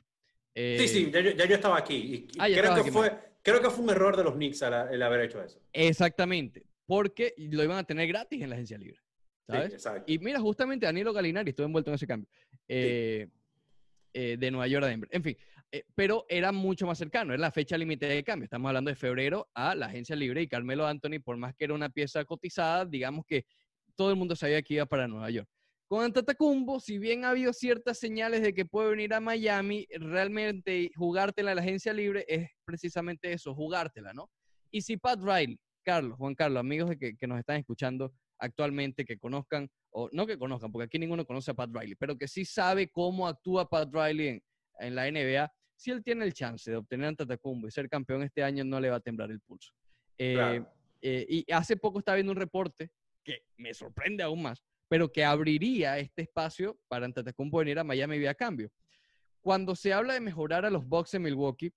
Eh, Sí, sí, ya, yo- ya yo estaba aquí. Y, Ah, creo, que aquí, fue, creo que fue un error de los Knicks el haber hecho eso. Exactamente, porque lo iban a tener gratis en la agencia libre, ¿sabes? exacto. Y mira, justamente Danilo Galinari estuvo envuelto en ese cambio eh, eh, de Nueva York a Denver. En fin, eh, pero era mucho más cercano, era la fecha límite de cambio. Estamos hablando de febrero a la agencia libre y Carmelo Anthony, por más que era una pieza cotizada, digamos que todo el mundo sabía que iba para Nueva York. Con Antetokounmpo, si bien ha habido ciertas señales de que puede venir a Miami, realmente jugártela en la agencia libre es precisamente eso, jugártela, ¿no? Y si Pat Riley, Carlos, Juan Carlos, amigos que, que nos están escuchando actualmente, que conozcan, o no que conozcan, porque aquí ninguno conoce a Pat Riley, pero que sí sabe cómo actúa Pat Riley en, en la NBA, si él tiene el chance de obtener Antetokounmpo y ser campeón este año, no le va a temblar el pulso. Eh, Claro. eh, y hace poco estaba viendo un reporte que me sorprende aún más, pero que abriría este espacio para Antetokounmpo venir a Miami vía cambio. Cuando se habla de mejorar a los Bucks en Milwaukee,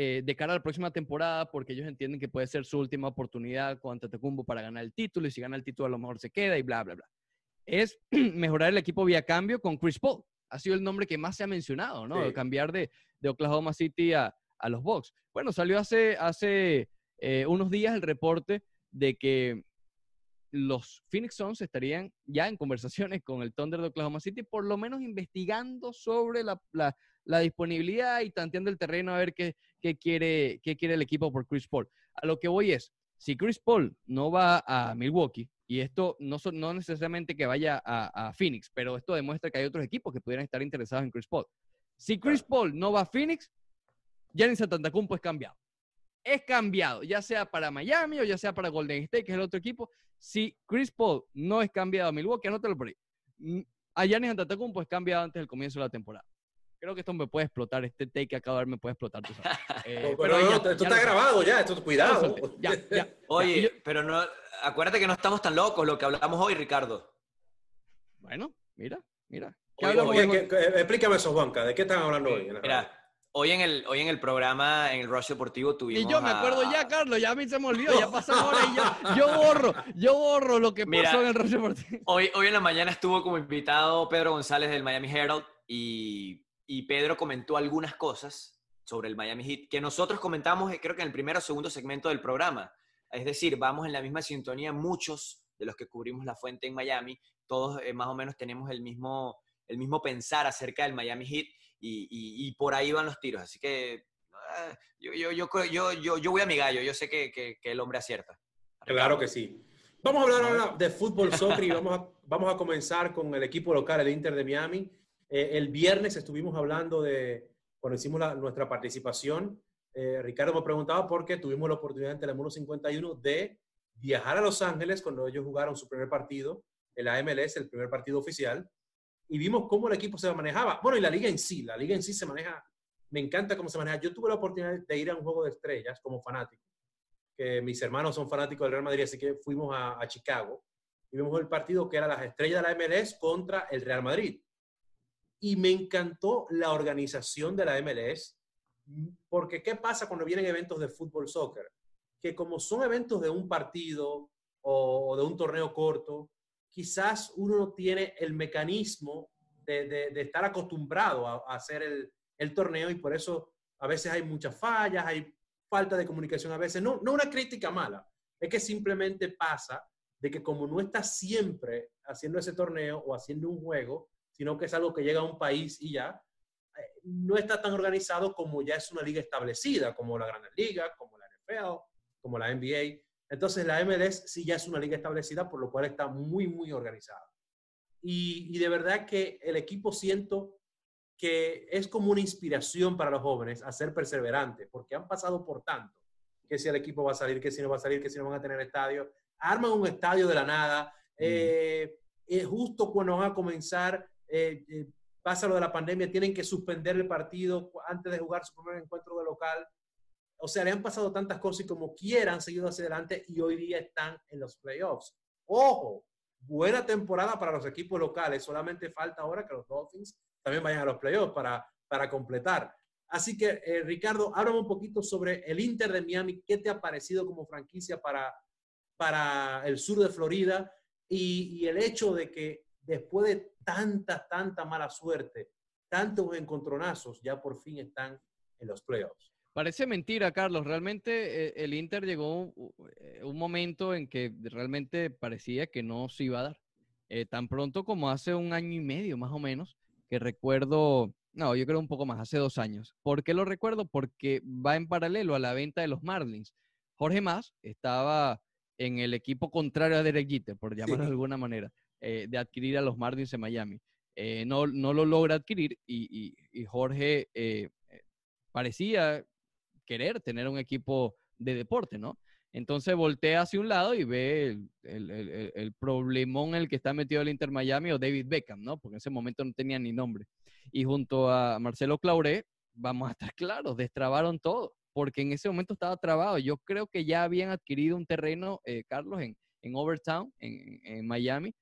eh, de cara a la próxima temporada, porque ellos entienden que puede ser su última oportunidad con Antetokounmpo para ganar el título, y si gana el título a lo mejor se queda y bla, bla, bla. Es [CLEARS THROAT] mejorar el equipo vía cambio con Chris Paul. Ha sido el nombre que más se ha mencionado, ¿no? Sí. Cambiar de, de Oklahoma City a, a los Bucks. Bueno, salió hace, hace eh, unos días el reporte de que los Phoenix Suns estarían ya en conversaciones con el Thunder de Oklahoma City, por lo menos investigando sobre la, la- la disponibilidad y tanteando el terreno a ver qué, qué quiere, qué quiere el equipo por Chris Paul. A lo que voy es, si Chris Paul no va a Milwaukee, y esto no, son- no necesariamente que vaya a, a Phoenix, pero esto demuestra que hay otros equipos que pudieran estar interesados en Chris Paul. Si Chris Paul no va a Phoenix, Giannis Antetokounmpo es cambiado. Es cambiado, ya sea para Miami o ya sea para Golden State, que es el otro equipo. Si Chris Paul no es cambiado a Milwaukee, anótalo por ahí. Mm, A Giannis Antetokounmpo es cambiado antes del comienzo de la temporada. Creo que esto me puede explotar, este take que acabo de dar me puede explotar, tú sabes. [LAUGHS] Eh, Pero pero no, ya- esto ya está lo grabado ya, esto cuidado. solté, Ya, ya, [LAUGHS] ya. Oye, pero no, acuérdate que no estamos tan locos lo que hablamos hoy, Ricardo. bueno, mira, mira. ¿Qué Oye, que- que- explícame esos bancas, ¿de qué están hablando hoy? Mira, hoy en el, hoy en el programa, en el Rush Deportivo, tuvimos. Y yo me a- acuerdo ya, Carlos, ya a mí se me olvidó, ya pasaron horas y yo, yo borro, yo borro lo que Mira. pasó en el Roche Deportivo. Hoy, hoy en la mañana estuvo como invitado Pedro González del Miami Herald y, y Pedro comentó algunas cosas sobre el Miami Heat que nosotros comentamos, eh, creo que en el primero o segundo segmento del programa. Es decir, vamos en la misma sintonía muchos de los que cubrimos la fuente en Miami, todos eh, más o menos tenemos el mismo, el mismo pensar acerca del Miami Heat y, por ahí van los tiros. Así que ah, yo, yo, yo, yo, yo, voy a mi gallo, yo sé que, que, el hombre acierta. Claro que sí. Vamos a hablar ahora de fútbol, soccer y vamos a, vamos a comenzar con el equipo local, el Inter de Miami. Eh, el viernes estuvimos hablando de, cuando hicimos nuestra participación, eh, Ricardo me preguntaba por qué tuvimos la oportunidad en Telemundo 51 de viajar a Los Ángeles cuando ellos jugaron su primer partido, el AMLS, el primer partido oficial, y vimos cómo el equipo se manejaba. Bueno, y la liga en sí, la liga en sí se maneja, me encanta cómo se maneja. Yo tuve la oportunidad de ir a un juego de estrellas como fanático, que mis hermanos son fanáticos del Real Madrid, así que fuimos a, a Chicago y vimos el partido que era las estrellas de la MLS contra el Real Madrid. Y me encantó la organización de la MLS, porque ¿qué pasa cuando vienen eventos de fútbol, soccer? Que como son eventos de un partido o, de un torneo corto, quizás uno no tiene el mecanismo de, estar acostumbrado a, hacer el, el, torneo y por eso a veces hay muchas fallas, hay falta de comunicación a veces. No, no una crítica mala, es que simplemente pasa de que como no está siempre haciendo ese torneo o haciendo un juego, sino que es algo que llega a un país y ya, eh, no está tan organizado como ya es una liga establecida, como la Grandes Liga, como la NFL, como la NBA. Entonces la MLS sí ya es una liga establecida, por lo cual está muy, muy organizada. Y, y de verdad que el equipo siento que es como una inspiración para los jóvenes a ser perseverantes, porque han pasado por tanto, que si el equipo va a salir, que si no va a salir, que si no van a tener estadio, arman un estadio de la nada, mm. eh, eh, justo cuando van a comenzar, eh, pasa lo de la pandemia, tienen que suspender el partido antes de jugar su primer encuentro de local. O sea, le han pasado tantas cosas y como quieran, seguido hacia adelante y hoy día están en los playoffs. Ojo, buena temporada para los equipos locales. Solamente falta ahora que los Dolphins también vayan a los playoffs para, para completar. Así que, Ricardo, háblame un poquito sobre el Inter de Miami. ¿Qué te ha parecido como franquicia para, para el sur de Florida y, el hecho de que después de tanta, tanta mala suerte, tantos encontronazos, ya por fin están en los playoffs. Parece mentira, Carlos. Realmente eh, el Inter llegó eh, un, momento en que realmente parecía que no se iba a dar. Eh, tan pronto como hace un año y medio, más o menos, que recuerdo, no, yo creo un poco más, hace dos años. ¿Por qué lo recuerdo? Porque va en paralelo a la venta de los Marlins. Jorge Más estaba en el equipo contrario a Derek Jeter, por llamarlo de alguna manera, eh, de adquirir a los Marlins en Miami. Eh, no, no, lo logra adquirir y, Jorge eh, parecía querer tener un equipo de deporte, ¿no? Entonces voltea hacia un lado y ve el, el, problemón en el que está metido el Inter Miami o David Beckham, ¿no? Porque en ese momento no tenía ni nombre. Y junto a Marcelo Claure, vamos a estar [LAUGHS] claros, destrabaron todo porque en ese momento estaba trabado. Yo creo que ya habían adquirido un terreno, eh, Carlos, en, en Overtown, en, Miami,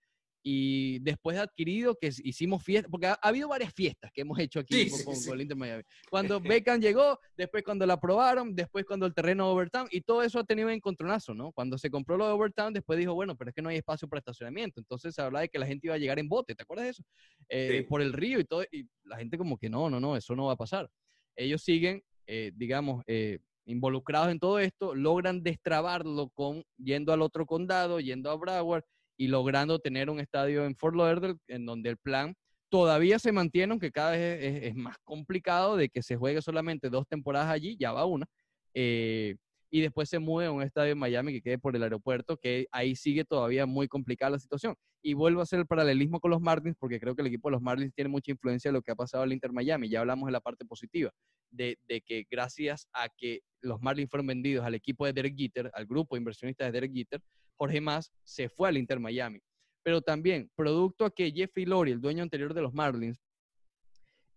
y después de adquirido, que hicimos fiestas, porque ha, habido varias fiestas que hemos hecho aquí con, el Inter Miami. [LAUGHS] Cuando Beckham llegó, después cuando la aprobaron, después cuando el terreno Overtown, y todo eso ha tenido un encontronazo, ¿no? Cuando se compró lo de Overtown, después dijo, bueno, pero es que no hay espacio para estacionamiento. Entonces se hablaba de que la gente iba a llegar en bote, ¿te acuerdas de eso? Eh, por el río y todo, y la gente como que no, no, no, eso no va a pasar. Ellos siguen eh, digamos, eh, involucrados en todo esto, logran destrabarlo con yendo al otro condado, yendo a Broward y logrando tener un estadio en Fort Lauderdale en donde el plan todavía se mantiene, aunque cada vez es, más complicado de que se juegue solamente dos temporadas allí, ya va una. Eh, y después se mueve a un estadio en Miami que quede por el aeropuerto, que ahí sigue todavía muy complicada la situación. Y vuelvo a hacer el paralelismo con los Marlins, porque creo que el equipo de los Marlins tiene mucha influencia de lo que ha pasado al Inter Miami. Ya hablamos de la parte positiva, de, que gracias a que los Marlins fueron vendidos al equipo de Derek Jeter, al grupo de inversionistas de Derek Jeter, Jorge Mas se fue al Inter Miami. Pero también, producto a que Jeffrey Lori, el dueño anterior de los Marlins,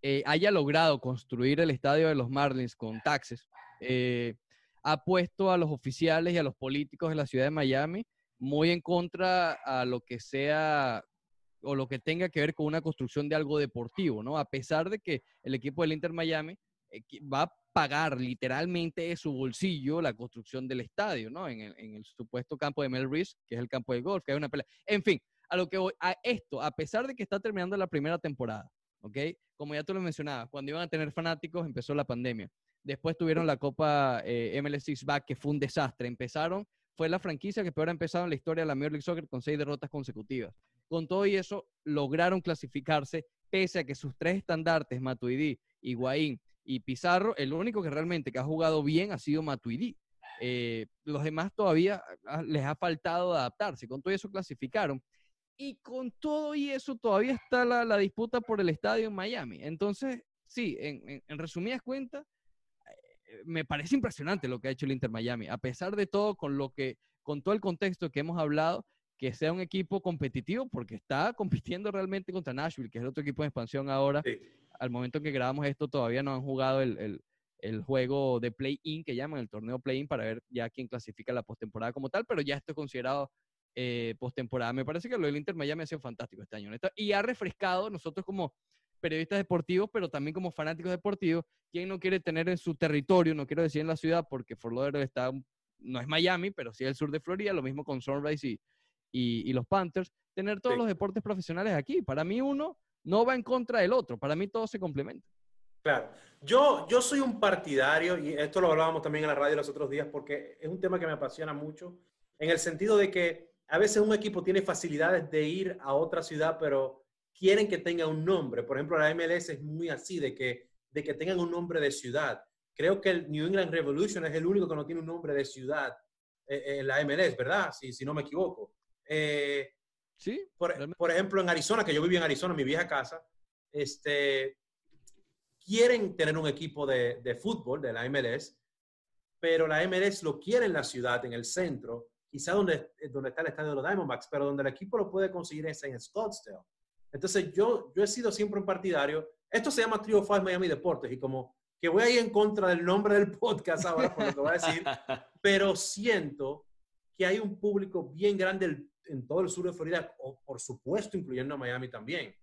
eh, haya logrado construir el estadio de los Marlins con taxes, eh, ha puesto a los oficiales y a los políticos de la ciudad de Miami muy en contra a lo que sea o lo que tenga que ver con una construcción de algo deportivo, ¿no? A pesar de que el equipo del Inter Miami eh, va a pagar literalmente de su bolsillo la construcción del estadio, ¿no? En el, supuesto campo de Mel Reese, que es el campo de golf, que hay una pelea. En fin, a lo que voy, a esto, a pesar de que está terminando la primera temporada, ¿ok? Como ya tú lo mencionabas, cuando iban a tener fanáticos empezó la pandemia. Después tuvieron la Copa eh, MLS Back, que fue un desastre. Empezaron fue la franquicia que peor ha empezado en la historia de la Major League Soccer con seis derrotas consecutivas. Con todo y eso, lograron clasificarse pese a que sus tres estandartes, Matuidi, Higuaín y Pizarro, el único que realmente que ha jugado bien ha sido Matuidi. Eh, los demás todavía ah, les ha faltado adaptarse. Con todo eso clasificaron. Y con todo y eso todavía está la, disputa por el estadio en Miami. Entonces, sí, en, resumidas cuentas, me parece impresionante lo que ha hecho el Inter Miami. A pesar de todo, con lo que, con todo el contexto que hemos hablado, que sea un equipo competitivo, porque está [LAUGHS] compitiendo realmente contra Nashville, que es el otro equipo de expansión ahora. Al momento en que grabamos esto, todavía no han jugado el, juego de play-in que llaman, el torneo play-in, para ver ya quién clasifica la postemporada como tal, pero ya esto es considerado eh, postemporada. Me parece que lo del Inter Miami ha sido fantástico este año. Y ha refrescado nosotros como periodistas deportivos, pero también como fanáticos deportivos, quien no quiere tener en su territorio, no quiero decir en la ciudad, porque Fort Lauderdale está, no es Miami, pero sí el sur de Florida, lo mismo con Sunrise y, y, los Panthers, tener todos los deportes profesionales aquí. Para mí uno no va en contra del otro, para mí todo se complementa. Claro, yo, yo soy un partidario, y esto lo hablábamos también en la radio los otros días, porque es un tema que me apasiona mucho, en el sentido de que a veces un equipo tiene facilidades de ir a otra ciudad, pero quieren que tenga un nombre. Por ejemplo, la MLS es muy así, de que, de que tengan un nombre de ciudad. Creo que el New England Revolution es el único que no tiene un nombre de ciudad eh, eh, en la MLS, ¿verdad? Si, si no me equivoco. Eh, sí. Por, ejemplo, en Arizona, que yo viví en Arizona, mi vieja casa, este, quieren tener un equipo de, de fútbol de la MLS, pero la MLS lo quiere en la ciudad, en el centro, quizá donde, donde está el estadio de los Diamondbacks, pero donde el equipo lo puede conseguir es en Scottsdale. Entonces, yo, yo he sido siempre un partidario. Esto se llama Trio 5 Miami Deportes y como que voy a ir en contra del nombre del podcast ahora por lo que voy a decir, [LAUGHS] pero siento que hay un público bien grande en todo el sur de Florida, o por supuesto incluyendo a Miami también,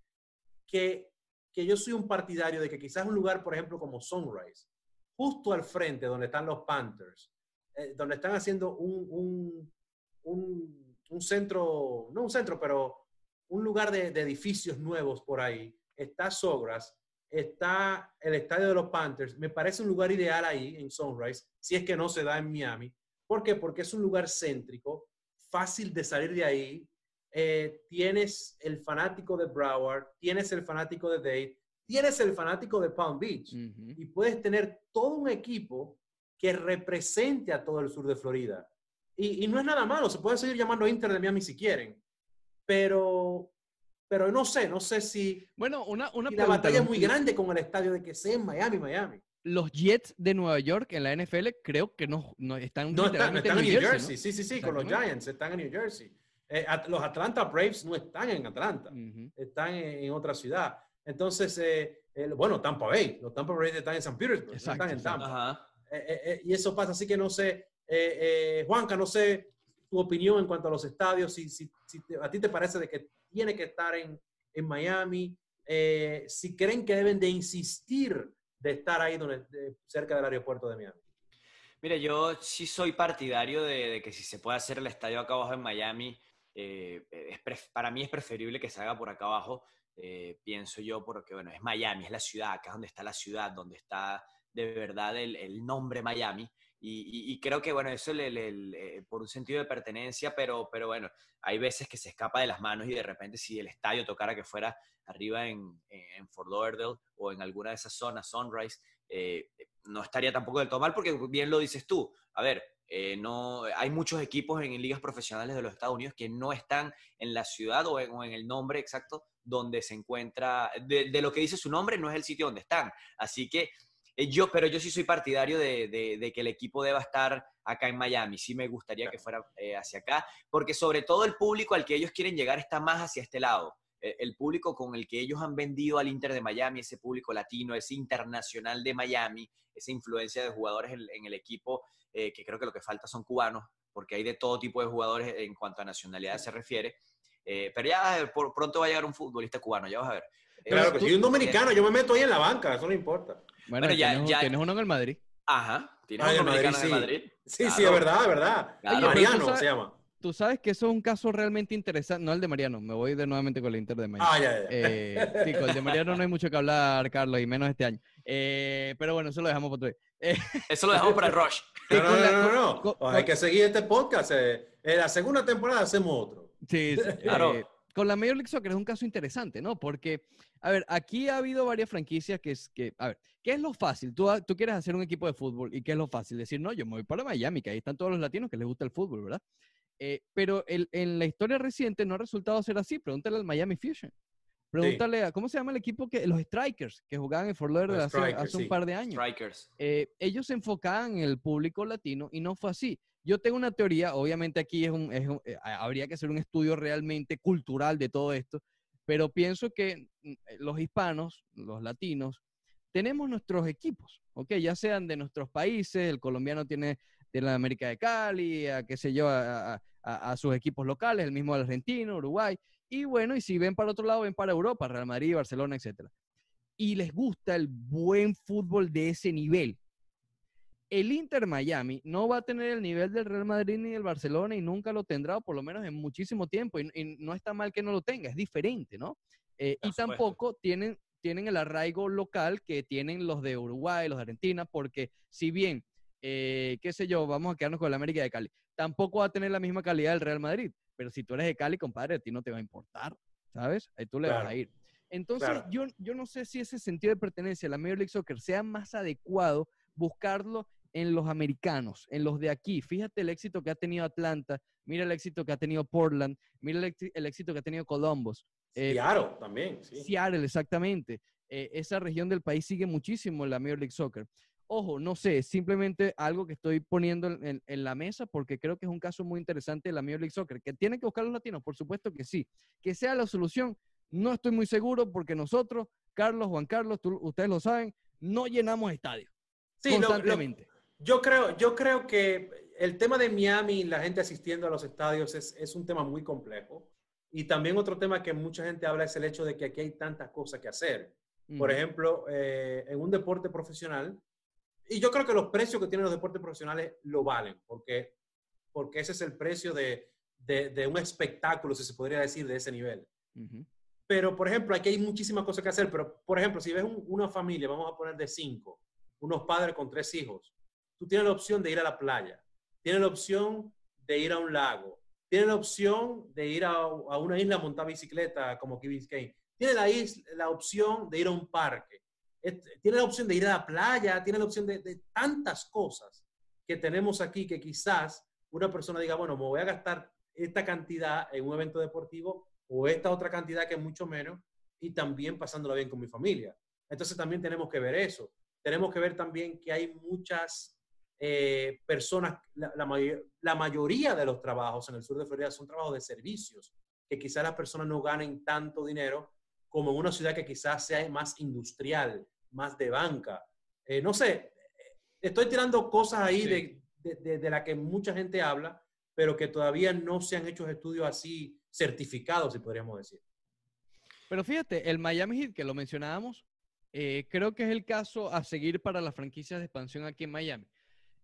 que, que yo soy un partidario de que quizás un lugar, por ejemplo, como Sunrise, justo al frente donde están los Panthers, eh, donde están haciendo un, un, un, un centro, no un centro, pero un lugar de, edificios nuevos por ahí, está Sogras, está el estadio de los Panthers, me parece un lugar ideal ahí en Sunrise, si es que no se da en Miami. ¿Por qué? Porque es un lugar céntrico, fácil de salir de ahí. Eh, tienes el fanático de Broward, tienes el fanático de Dade, tienes el fanático de Palm Beach y puedes tener todo un equipo que represente a todo el sur de Florida. Y, y, no es nada malo, se puede seguir llamando Inter de Miami si quieren, pero, pero no sé, no sé si. Bueno, una, una la batalla es muy grande con el estadio de que sea en Miami, Miami. Los Jets de Nueva York en la NFL creo que no, no están. No están, en New Jersey, sí, sí, sí, con los Giants, están en New Jersey. Eh, los Atlanta Braves no están en Atlanta, están en, otra ciudad. Entonces, eh, bueno, Tampa Bay, los Tampa Braves están en San Petersburg, están en Tampa. Eh, y eso pasa, así que no sé, Juanca, no sé tu opinión en cuanto a los estadios, si, si, a ti te parece de que tiene que estar en, en Miami, eh, si creen que deben de insistir de estar ahí donde, cerca del aeropuerto de Miami. Mira, yo sí soy partidario de, que si se puede hacer el estadio acá abajo en Miami, eh, para mí es preferible que se haga por acá abajo, eh, pienso yo, porque bueno, es Miami, es la ciudad, acá es donde está la ciudad, donde está de verdad el, el nombre Miami. Y, creo que, bueno, eso por un sentido de pertenencia, pero, pero bueno, hay veces que se escapa de las manos y de repente si el estadio tocara que fuera arriba en, en Fort Lauderdale o en alguna de esas zonas, Sunrise, eh, no estaría tampoco del todo mal porque bien lo dices tú. A ver, eh, no, hay muchos equipos en, ligas profesionales de los Estados Unidos que no están en la ciudad o en, el nombre exacto donde se encuentra, de, lo que dice su nombre, no es el sitio donde están. Así que yo, pero yo sí soy partidario de, que el equipo deba estar acá en Miami. Sí me gustaría que fuera eh, hacia acá, porque sobre todo el público al que ellos quieren llegar está más hacia este lado. Eh, el público con el que ellos han vendido al Inter de Miami, ese público latino, ese internacional de Miami, esa influencia de jugadores en, el equipo, que creo que lo que falta son cubanos, porque hay de todo tipo de jugadores en cuanto a nacionalidad se refiere. pero ya por, pronto va a llegar un futbolista cubano, ya vas a ver. Claro que soy un dominicano, yo me meto ahí en la banca, eso no importa. Bueno, ya, tienes, uno en el Madrid. Ajá, tienes uno en el Madrid. Sí, sí, es verdad, es verdad. Mariano se llama. Tú sabes que eso es un caso realmente interesante, no el de Mariano, me voy de nuevamente con el Inter de Miami. Ah, ya, ya. Eh, sí, con el de Mariano no hay mucho que hablar, Carlos, y menos este año. Eh, pero bueno, eso lo dejamos para otro eh, Eso lo dejamos para el Rush. [LAUGHS] no, no, no, no, hay que seguir este podcast. Eh, en la segunda temporada hacemos otro. Sí, [LAUGHS] claro. Con la Major League Soccer es un caso interesante, ¿no? Porque, a ver, aquí ha habido varias franquicias que es que, a ver, ¿qué es lo fácil? Tú, tú quieres hacer un equipo de fútbol y ¿qué es lo fácil? Decir, no, yo me voy para Miami, que ahí están todos los latinos que les gusta el fútbol, ¿verdad? Eh, pero el, en la historia reciente no ha resultado ser así. Pregúntale al Miami Fusion. Pregúntale a, ¿cómo se llama el equipo? que Los Strikers, que jugaban en Fort Lauderdale hace, un par de años. Strikers. Eh, ellos se enfocaban en el público latino y no fue así. Yo tengo una teoría, obviamente aquí eh, habría que hacer un estudio realmente cultural de todo esto, pero pienso que mm, los hispanos, los latinos, tenemos nuestros equipos, ¿ok? Ya sean de nuestros países, el colombiano tiene de la América de Cali, a qué sé yo, a, sus equipos locales, el mismo argentino, Uruguay, y bueno, y si ven para otro lado, ven para Europa, Real Madrid, Barcelona, etc. Y les gusta el buen fútbol de ese nivel. El Inter Miami no va a tener el nivel del Real Madrid ni del Barcelona y nunca lo tendrá, por lo menos en muchísimo tiempo. Y, no está mal que no lo tenga, es diferente, ¿no? Eh, y tampoco tienen, tienen el arraigo local que tienen los de Uruguay, los de Argentina, porque si bien, eh, qué sé yo, vamos a quedarnos con la América de Cali, tampoco va a tener la misma calidad del Real Madrid. Pero si tú eres de Cali, compadre, a ti no te va a importar, ¿sabes? Ahí tú le vas a ir. Entonces, yo, yo no sé si ese sentido de pertenencia a la Major League Soccer sea más adecuado buscarlo en los americanos, en los de aquí. Fíjate el éxito que ha tenido Atlanta, mira el éxito que ha tenido Portland, mira el, éxito que ha tenido Columbus. Eh, Seattle también, sí. Seattle, exactamente. Eh, esa región del país sigue muchísimo en la Major League Soccer. Ojo, no sé, simplemente algo que estoy poniendo en, la mesa porque creo que es un caso muy interesante de la Major League Soccer. ¿Que tiene que buscar los latinos? Por supuesto que sí. Que sea la solución, no estoy muy seguro porque nosotros, Carlos, Juan Carlos, ustedes lo saben, no llenamos estadios. Sí, constantemente. yo, creo, yo creo que el tema de Miami y la gente asistiendo a los estadios es, un tema muy complejo. Y también otro tema que mucha gente habla es el hecho de que aquí hay tantas cosas que hacer. Por ejemplo, eh, en un deporte profesional, y yo creo que los precios que tienen los deportes profesionales lo valen, porque, porque ese es el precio de, de, un espectáculo, si se podría decir, de ese nivel. Pero, por ejemplo, aquí hay muchísimas cosas que hacer, pero, por ejemplo, si ves una familia, vamos a poner de cinco, unos padres con tres hijos, tú tienes la opción de ir a la playa, tienes la opción de ir a un lago, tienes la opción de ir a, una isla a montar bicicleta como Key Biscayne, tienes la, la opción de ir a un parque tiene la opción de ir a la playa, tiene la opción de, tantas cosas que tenemos aquí que quizás una persona diga, bueno, me voy a gastar esta cantidad en un evento deportivo o esta otra cantidad que es mucho menos y también pasándola bien con mi familia. Entonces también tenemos que ver eso. Tenemos que ver también que hay muchas eh, personas, la, la, mayoría de los trabajos en el sur de Florida son trabajos de servicios, que quizás las personas no ganen tanto dinero como en una ciudad que quizás sea más industrial, más de banca. Eh, no sé, estoy tirando cosas ahí de, de, de, la que mucha gente habla, pero que todavía no se han hecho estudios así certificados, si podríamos decir. Pero fíjate, el Miami Heat, que lo mencionábamos, eh, creo que es el caso a seguir para las franquicias de expansión aquí en Miami.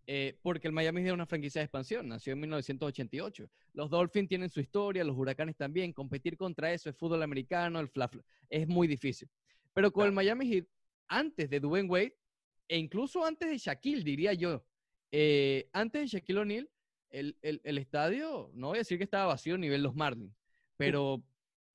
Eh, porque el Miami es una franquicia de expansión, nació en 1988. Los Dolphins tienen su historia, los Huracanes también. Competir contra eso es fútbol americano, el fla, es muy difícil. Pero con el Miami Heat antes de Dwayne Wade e incluso antes de Shaquille, diría yo. Eh, antes de Shaquille O'Neal, el, el, estadio, no voy a decir que estaba vacío a nivel los Marlins, pero,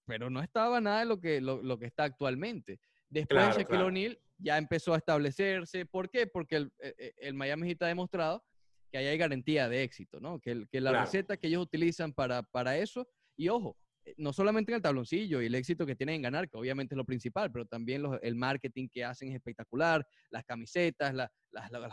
pero no estaba nada de lo que, lo, que está actualmente. Después de Shaquille O'Neal ya empezó a establecerse. ¿Por qué? Porque el, eh, eh, el, Miami Heat ha demostrado que ahí hay garantía de éxito, ¿no? Que, que la receta que ellos utilizan para, para eso, y ojo, eh, no solamente en el tabloncillo y el éxito que tienen en ganar, que obviamente es lo principal, pero también el marketing que hacen es espectacular, las camisetas, las,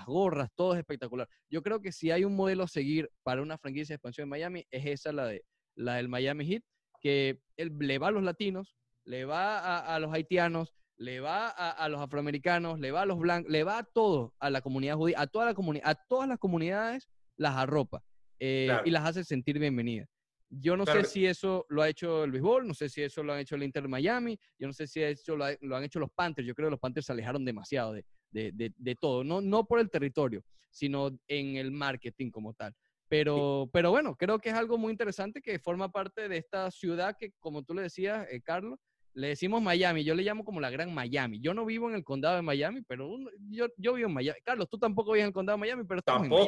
gorras, todo es espectacular. Yo creo que si hay un modelo a seguir para una franquicia de expansión en Miami, es esa la, de, la del Miami Heat, que le va a los latinos, le va a, los haitianos, le va a, los afroamericanos, le va a los blancos, le va a todo, a la comunidad judía, a, toda la comunidad, a todas las comunidades las arropa eh, y las hace sentir bienvenidas. Yo no sé si eso lo ha hecho el béisbol, no sé si eso lo han hecho el Inter Miami, yo no sé si eso lo, han hecho los Panthers. Yo creo que los Panthers se alejaron demasiado de, de, de, todo, no, no por el territorio, sino en el marketing como tal. Pero, pero bueno, creo que es algo muy interesante que forma parte de esta ciudad que, como tú le decías, eh, Carlos, le decimos Miami, yo le llamo como la gran Miami. Yo no vivo en el condado de Miami, pero yo, yo vivo en Miami. Carlos, tú tampoco vives en el condado de Miami, pero estamos tampoco.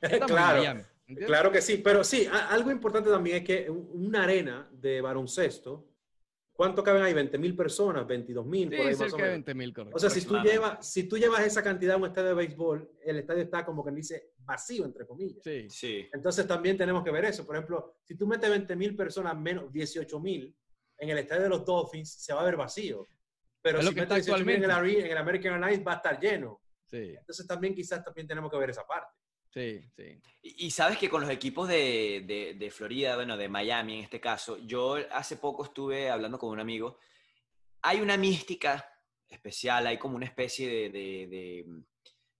en Miami. [LAUGHS] claro, claro que sí, pero sí, algo importante también es que una arena de baloncesto, ¿cuánto caben ahí? ¿20 mil personas? ¿22 mil? Sí, cerca de 20 mil, O sea, si tú, llevas, si tú llevas esa cantidad a un estadio de béisbol, el estadio está como que dice vacío, entre comillas. Sí, sí. Entonces también tenemos que ver eso. Por ejemplo, si tú metes 20 mil personas menos 18 mil en el estadio de los Dolphins, se va a ver vacío. Pero si metes 18 mil en el, en el American Airlines, va a estar lleno. Sí. Entonces también quizás también tenemos que ver esa parte. Sí, sí. Y, sabes que con los equipos de, de, Florida, bueno, de Miami en este caso, yo hace poco estuve hablando con un amigo, hay una mística especial, hay como una especie de,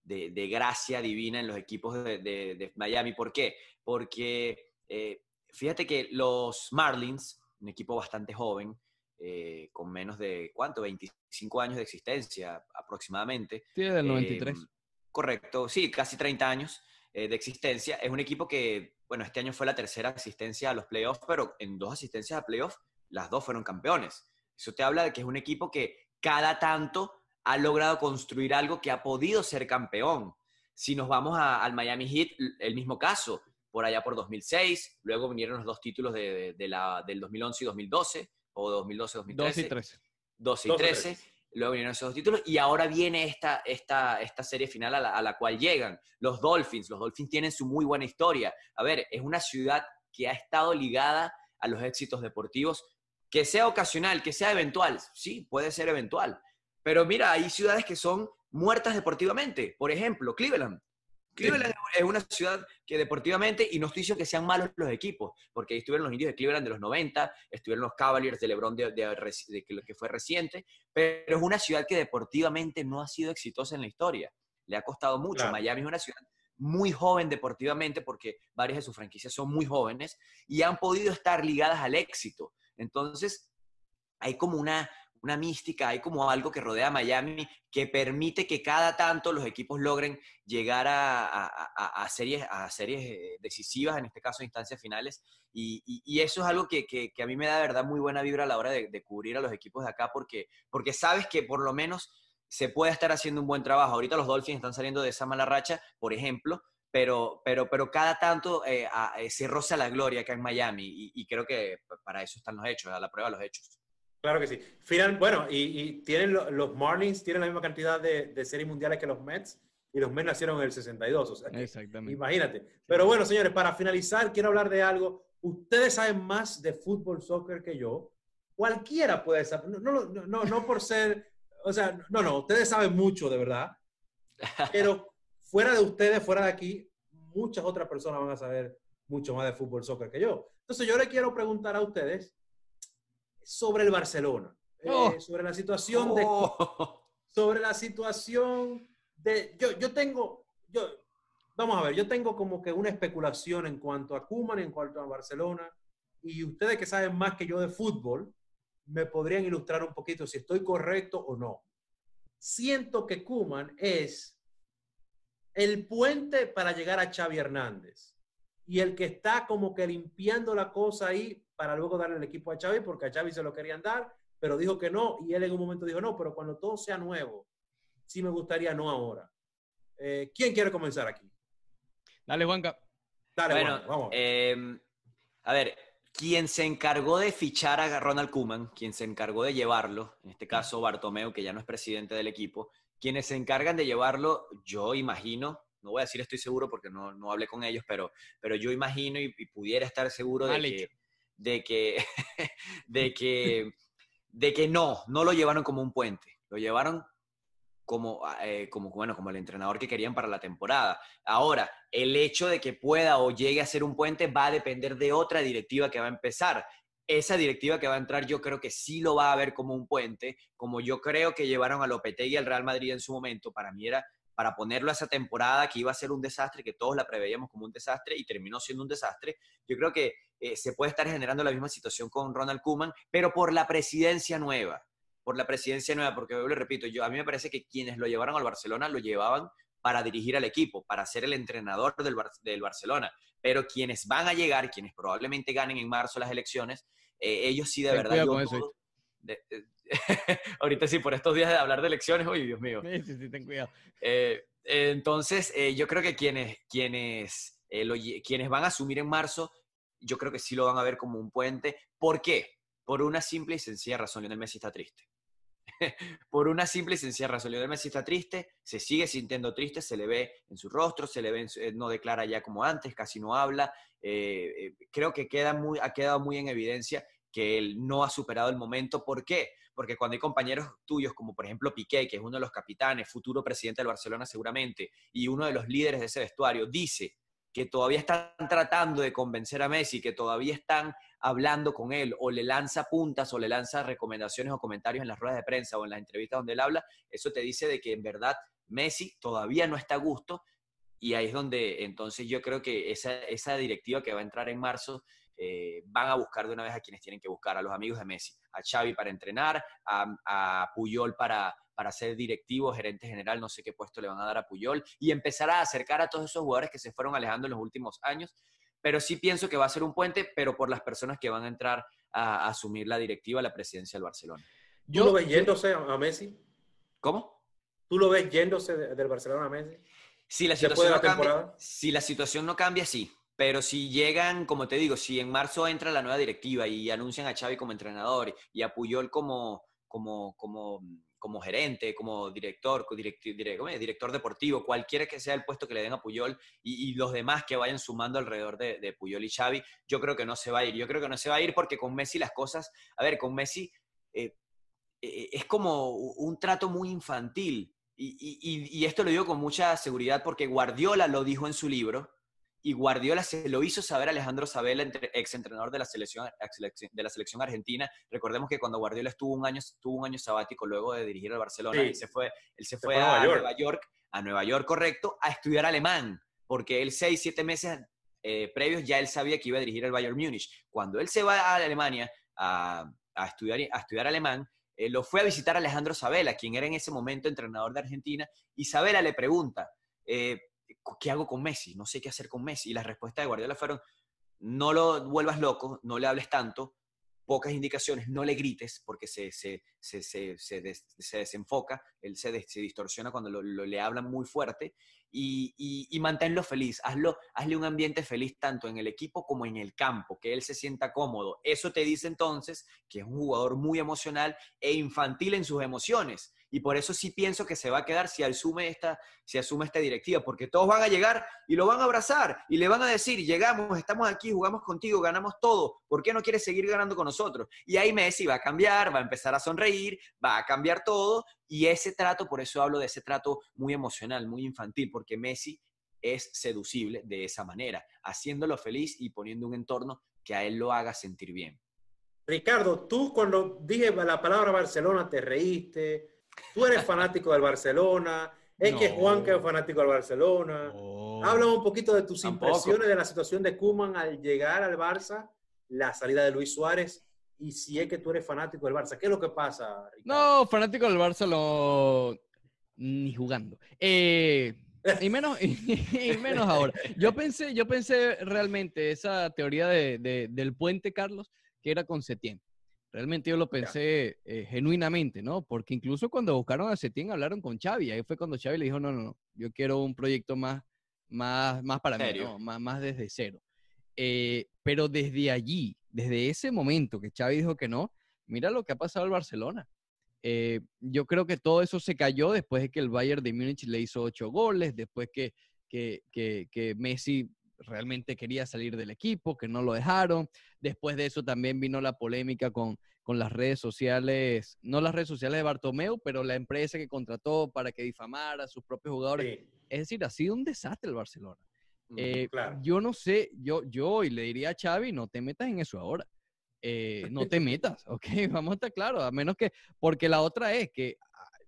de gracia divina en los equipos de, Miami. ¿Por qué? Porque eh, fíjate que los Marlins, un equipo bastante joven, eh, con menos de, ¿cuánto? 25 años de existencia aproximadamente. Sí, del 93. Em, correcto, sí, casi 30 años eh, de existencia. Es un equipo que, bueno, este año fue la tercera asistencia a los playoffs, pero en dos asistencias a playoffs, las dos fueron campeones. Eso te habla de que es un equipo que cada tanto ha logrado construir algo que ha podido ser campeón. Si nos vamos al Miami Heat, el mismo caso, por allá por 2006, luego vinieron los dos títulos de, la, del 2011 y 2012, o 2012, 2013. 12 y 13. 12 y 13. Luego vinieron esos dos títulos y ahora viene esta, esta, esta serie final a la, cual llegan los Dolphins. Los Dolphins tienen su muy buena historia. A ver, es una ciudad que ha estado ligada a los éxitos deportivos, que sea ocasional, que sea eventual. Sí, puede ser eventual. Pero mira, hay ciudades que son muertas deportivamente. Por ejemplo, Cleveland. Cleveland es una ciudad que deportivamente, y no estoy diciendo que sean malos los equipos, porque ahí estuvieron los indios de Cleveland de los 90, estuvieron los Cavaliers de LeBron de, de, que fue reciente, pero es una ciudad que deportivamente no ha sido exitosa en la historia. Le ha costado mucho. Miami es una ciudad muy joven deportivamente porque varias de sus franquicias son muy jóvenes y han podido estar ligadas al éxito. Entonces, hay como una, una mística, hay como algo que rodea a Miami que permite que cada tanto los equipos logren llegar a, series, a series eh, decisivas, en este caso instancias finales, y, eso es algo que, a mí me da de verdad muy buena vibra a la hora de, cubrir a los equipos de acá, porque, porque sabes que por lo menos se puede estar haciendo un buen trabajo. Ahorita los Dolphins están saliendo de esa mala racha, por ejemplo, pero, pero, pero cada tanto eh, eh, se roza la gloria acá en Miami y, creo que para eso están los hechos, a la prueba de los hechos. Claro que sí. Final, bueno, y, tienen los Marlins tienen la misma cantidad de, series mundiales que los Mets y los Mets nacieron en el 62. O sea, Exactamente. Imagínate. Pero bueno, señores, para finalizar, quiero hablar de algo. Ustedes saben más de fútbol, soccer que yo. Cualquiera puede saber. No, no, no, no por ser. O sea, no, no, ustedes saben mucho, de verdad. Pero fuera de ustedes, fuera de aquí, muchas otras personas van a saber mucho más de fútbol, soccer que yo. Entonces, yo le quiero preguntar a ustedes sobre el Barcelona, eh, oh. sobre la situación de... Oh. Sobre la situación de... Yo, yo tengo... Yo, vamos a ver, yo tengo como que una especulación en cuanto a Kuman, en cuanto a Barcelona, y ustedes que saben más que yo de fútbol, me podrían ilustrar un poquito si estoy correcto o no. Siento que Kuman es el puente para llegar a Xavi Hernández y el que está como que limpiando la cosa ahí para luego darle el equipo a Xavi, porque a Xavi se lo querían dar, pero dijo que no, y él en un momento dijo no, pero cuando todo sea nuevo, sí me gustaría no ahora. Eh, ¿Quién quiere comenzar aquí? Dale, Juanca. Dale, bueno, vamos. Em, a ver, quien se encargó de fichar a Ronald Kuman, quien se encargó de llevarlo, en este caso Bartomeu, que ya no es presidente del equipo, quienes se encargan de llevarlo, yo imagino, no voy a decir estoy seguro porque no, no hablé con ellos, pero, pero yo imagino y, pudiera estar seguro de que, de que, [LAUGHS] de que, de que no, no lo llevaron como un puente, lo llevaron como, eh, como, bueno, como el entrenador que querían para la temporada. Ahora, el hecho de que pueda o llegue a ser un puente va a depender de otra directiva que va a empezar. Esa directiva que va a entrar yo creo que sí lo va a ver como un puente, como yo creo que llevaron a Lopetegui al Real Madrid en su momento, para mí era para ponerlo a esa temporada que iba a ser un desastre, que todos la preveíamos como un desastre y terminó siendo un desastre. Yo creo que eh, se puede estar generando la misma situación con Ronald Koeman, pero por la presidencia nueva, por la presidencia nueva, porque yo le repito, yo, a mí me parece que quienes lo llevaron al Barcelona lo llevaban para dirigir al equipo, para ser el entrenador del, del Barcelona, pero quienes van a llegar, quienes probablemente ganen en marzo las elecciones, eh, ellos sí de verdad... Yo [LAUGHS] ahorita sí, por estos días de hablar de elecciones, uy, Dios mío. Sí, sí, sí, ten cuidado. Eh, entonces, eh, yo creo que quienes, quienes, eh, quienes van a asumir en marzo, yo creo que sí lo van a ver como un puente. ¿Por qué? Por una simple y sencilla razón. Lionel Messi está triste. [LAUGHS] por una simple y sencilla razón. Lionel Messi está triste, se sigue sintiendo triste, se le ve en su rostro, se le ve, no declara ya como antes, casi no habla. creo que queda muy, ha quedado muy en evidencia que él no ha superado el momento. ¿Por qué? Porque cuando hay compañeros tuyos, como por ejemplo Piqué, que es uno de los capitanes, futuro presidente del Barcelona seguramente, y uno de los líderes de ese vestuario, dice que todavía están tratando de convencer a Messi, que todavía están hablando con él, o le lanza puntas, o le lanza recomendaciones o comentarios en las ruedas de prensa o en las entrevistas donde él habla, eso te dice de que en verdad Messi todavía no está a gusto, y ahí es donde entonces yo creo que esa, esa directiva que va a entrar en marzo eh, van a buscar de una vez a quienes tienen que buscar, a los amigos de Messi, a Xavi para entrenar, a, Puyol para, para ser directivo, gerente general, no sé qué puesto le van a dar a Puyol, y empezar a acercar a todos esos jugadores que se fueron alejando en los últimos años. Pero sí pienso que va a ser un puente, pero por las personas que van a entrar a, asumir la directiva, la presidencia del Barcelona. ¿Tú lo ves yéndose a Messi? ¿Cómo? ¿Tú lo ves yéndose del Barcelona a Messi? Si la, situación no cambia, si la situación no cambia, sí. Pero si llegan, como te digo, si en marzo entra la nueva directiva y anuncian a Xavi como entrenador y a Puyol como, como, como, como gerente, como director, director deportivo, cualquiera que sea el puesto que le den a Puyol y, los demás que vayan sumando alrededor de, Puyol y Xavi, yo creo que no se va a ir. Yo creo que no se va a ir porque con Messi las cosas, a ver, con Messi eh, eh, es como un trato muy infantil. y esto lo digo con mucha seguridad porque Guardiola lo dijo en su libro y Guardiola se lo hizo saber a Alejandro Sabela, ex entrenador de la selección, de la selección argentina. Recordemos que cuando Guardiola estuvo un año, tuvo un año sabático luego de dirigir al Barcelona, él se fue, él se, fue, a, Nueva, York. a Nueva York, correcto, a estudiar alemán, porque él seis, siete meses eh, previos ya él sabía que iba a dirigir el Bayern Múnich. Cuando él se va a Alemania a, estudiar, a estudiar alemán, eh, lo fue a visitar a Alejandro Sabela, quien era en ese momento entrenador de Argentina, y Sabela le pregunta, eh, ¿qué hago con Messi? No sé qué hacer con Messi. Y las respuestas de Guardiola fueron, no lo vuelvas loco, no le hables tanto, pocas indicaciones, no le grites porque se, se, se, se desenfoca, él se, distorsiona cuando lo, le hablan muy fuerte y, y, manténlo feliz, hazlo, hazle un ambiente feliz tanto en el equipo como en el campo, que él se sienta cómodo. Eso te dice entonces que es un jugador muy emocional e infantil en sus emociones y por eso sí pienso que se va a quedar si asume esta, si asume esta directiva, porque todos van a llegar y lo van a abrazar y le van a decir, llegamos, estamos aquí, jugamos contigo, ganamos todo, ¿por qué no quieres seguir ganando con nosotros? Y ahí Messi va a cambiar, va a empezar a sonreír, va a cambiar todo y ese trato, por eso hablo de ese trato muy emocional, muy infantil, porque Messi es seducible de esa manera, haciéndolo feliz y poniendo un entorno que a él lo haga sentir bien. Ricardo, tú cuando dije la palabra Barcelona te reíste, Tú eres fanático del Barcelona. Es que Juan que es fanático del Barcelona. Habla un poquito de tus impresiones de la situación de Kuman al llegar al Barça, la salida de Luis Suárez y si es que tú eres fanático del Barça. ¿Qué es lo que pasa? No, fanático del Barça lo... ni jugando. Eh, y menos, [LAUGHS] y, menos ahora. Yo pensé, yo pensé realmente esa teoría de, del puente, Carlos, que era con Setién. Realmente yo lo pensé eh, genuinamente, ¿no? Porque incluso cuando buscaron a Setién hablaron con Xavi. Ahí fue cuando Xavi le dijo, no, no, no, yo quiero un proyecto más, más, más para mí, ¿no? más, más desde cero. Eh, pero desde allí, desde ese momento que Xavi dijo que no, mira lo que ha pasado al Barcelona. Eh, yo creo que todo eso se cayó después de que el Bayern de Múnich le hizo ocho goles, después que, que, que, que Messi realmente quería salir del equipo, que no lo dejaron. Después de eso también vino la polémica con, con las redes sociales, no las redes sociales de Bartomeu, pero la empresa que contrató para que difamara a sus propios jugadores. Es decir, ha sido un desastre el Barcelona. Eh, yo no sé, yo, yo y le diría a Xavi, no te metas en eso ahora. Eh, no te [LAUGHS] metas, ¿ok? [LAUGHS] Vamos a estar claros, a menos que, porque la otra es que ah,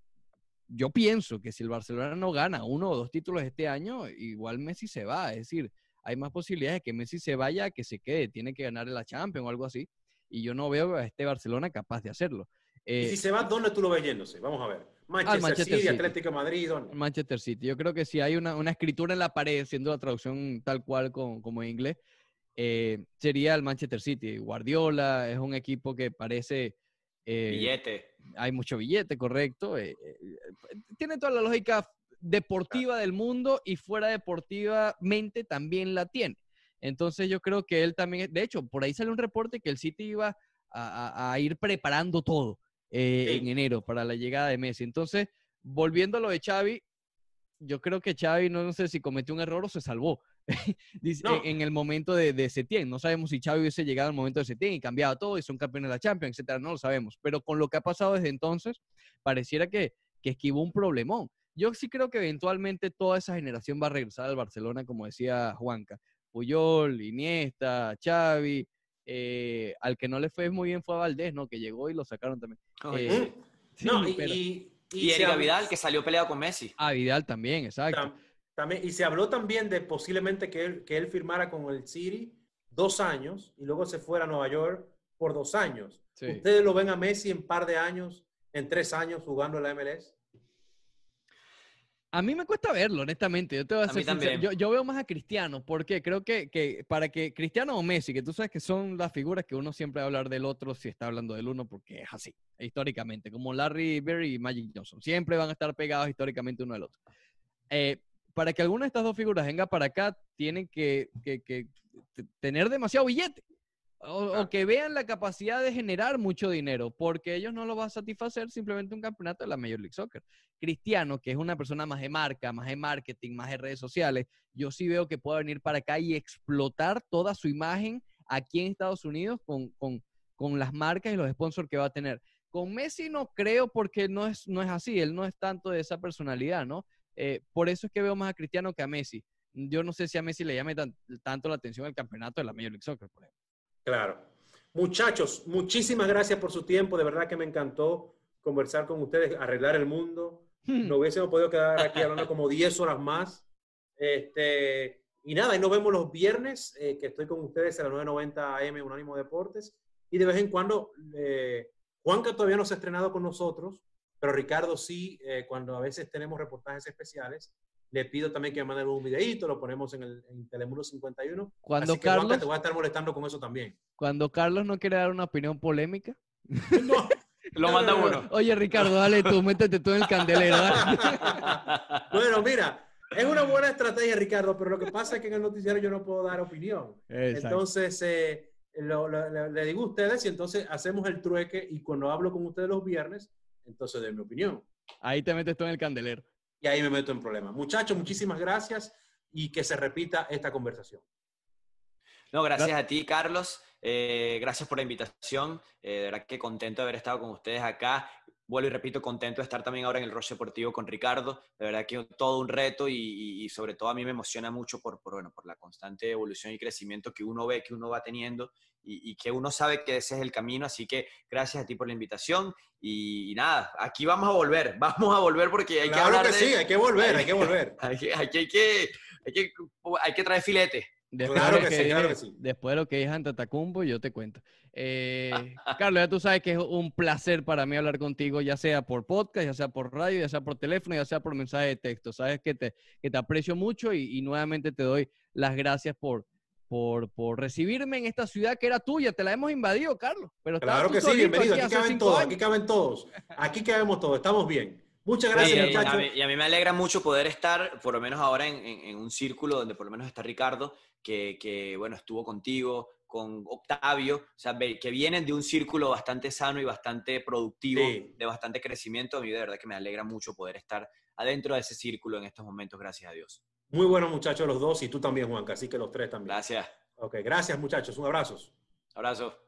yo pienso que si el Barcelona no gana uno o dos títulos este año, igual Messi se va. Es decir, hay más posibilidades de que Messi se vaya que se quede. Tiene que ganar la Champions o algo así. Y yo no veo a este Barcelona capaz de hacerlo. ¿Y si eh, se va, dónde tú lo ves yéndose? Vamos a ver. Manchester, City, Atlético de Madrid, ¿dónde? Manchester City. Yo creo que si hay una, una, escritura en la pared, siendo la traducción tal cual como en inglés, eh, sería el Manchester City. Guardiola es un equipo que parece... Eh, billete. Hay mucho billete, correcto. tiene toda la lógica deportiva del mundo y fuera deportivamente también la tiene. Entonces yo creo que él también, de hecho, por ahí sale un reporte que el City iba a, ir preparando todo eh, en enero para la llegada de Messi. Entonces, volviendo a lo de Xavi, yo creo que Xavi no, sé si cometió un error o se salvó. [LAUGHS] Dice, en el momento de, de Setién. No sabemos si Xavi hubiese llegado al momento de Setién y cambiado todo y son campeones de la Champions, etcétera. No lo sabemos. Pero con lo que ha pasado desde entonces, pareciera que, que esquivó un problemón. Yo sí creo que eventualmente toda esa generación va a regresar al Barcelona, como decía Juanca. Puyol, Iniesta, Xavi, eh, al que no le fue muy bien fue a Valdés, ¿no? Que llegó y lo sacaron también. Eh, no, y, y, Vidal, que salió peleado con Messi. Ah, Vidal también, exacto. También, y se habló también de posiblemente que él, que él firmara con el City dos años y luego se fuera a Nueva York por dos años. ¿Ustedes lo ven a Messi en par de años, en tres años jugando en la MLS? A mí me cuesta verlo, honestamente. Yo, te voy a, Yo, yo, veo más a Cristiano, porque creo que, que, para que Cristiano o Messi, que tú sabes que son las figuras que uno siempre va a hablar del otro si está hablando del uno, porque es así, históricamente, como Larry Bird y Magic Johnson. Siempre van a estar pegados históricamente uno del otro. Eh, para que alguna de estas dos figuras venga para acá, tienen que, que, que tener demasiado billete. O, que vean la capacidad de generar mucho dinero, porque ellos no lo va a satisfacer simplemente un campeonato de la Major League Soccer. Cristiano, que es una persona más de marca, más de marketing, más de redes sociales, yo sí veo que puede venir para acá y explotar toda su imagen aquí en Estados Unidos con, con, con las marcas y los sponsors que va a tener. Con Messi no creo porque no es, no es así, él no es tanto de esa personalidad, ¿no? Eh, por eso es que veo más a Cristiano que a Messi. Yo no sé si a Messi le llame tanto la atención el campeonato de la Major League Soccer, por ejemplo. Claro. Muchachos, muchísimas gracias por su tiempo. De verdad que me encantó conversar con ustedes, arreglar el mundo. Hmm. No hubiésemos podido quedar aquí hablando como 10 horas más. Este, y nada, y nos vemos los viernes, eh, que estoy con ustedes a las 9.90 AM Unánimo Deportes. Y de vez en cuando, eh, Juanca todavía no se ha estrenado con nosotros, pero Ricardo sí, eh, cuando a veces tenemos reportajes especiales, le pido también que me manden un videito, lo ponemos en el en Telemundo 51. Cuando Así que, Carlos, te voy a estar molestando con eso también. Cuando Carlos no quiere dar una opinión polémica. [LAUGHS] No. Lo manda uno. [LAUGHS] Oye, Ricardo, dale tú, métete tú en el candelero. [LAUGHS] bueno, mira, es una buena estrategia, Ricardo, pero lo que pasa es que en el noticiero yo no puedo dar opinión. Entonces, eh, le digo a ustedes y entonces hacemos el trueque y cuando hablo con ustedes los viernes, entonces de mi opinión. Ahí te metes tú en el candelero y ahí me meto en problemas. Muchachos, muchísimas gracias y que se repita esta conversación. No, gracias a ti, Carlos. Eh, gracias por la invitación. Eh, de verdad que contento de haber estado con ustedes acá vuelvo y repito, contento de estar también ahora en el Roche Deportivo con Ricardo. De verdad que todo un reto y, sobre todo a mí me emociona mucho por, bueno, por la constante evolución y crecimiento que uno ve, que uno va teniendo y, que uno sabe que ese es el camino. Así que gracias a ti por la invitación y, nada, aquí vamos a volver, [LAUGHS] vamos a volver porque hay que hablar que sí, hay que volver, hay que volver. [LAUGHS] hay, que, hay, que, hay, que, hay que traer filete. Después claro, que, sí, claro que sí. Después de lo que dije ante Tacumbo, yo te cuento. Eh, [LAUGHS] Carlos, ya tú sabes que es un placer para mí hablar contigo, ya sea por podcast, ya sea por radio, ya sea por teléfono, ya sea por mensaje de texto. Sabes que te, que te aprecio mucho y, nuevamente te doy las gracias por, por, por, recibirme en esta ciudad que era tuya. Te la hemos invadido, Carlos. Pero claro que sí, bienvenido. Aquí, caben todos, aquí caben todos. Aquí cabemos todos, estamos bien. Muchas gracias, muchachos. Y a, mí, me alegra mucho poder estar, por lo menos ahora, en, en, un círculo donde por lo menos está Ricardo, que, que, bueno, estuvo contigo, con Octavio, o sea, que vienen de un círculo bastante sano y bastante productivo, de bastante crecimiento. A mí de verdad que me alegra mucho poder estar adentro de ese círculo en estos momentos, gracias a Dios. Muy buenos muchachos los dos y tú también, Juanca, así que los tres también. Gracias. Ok, gracias muchachos, un abrazo. Abrazo.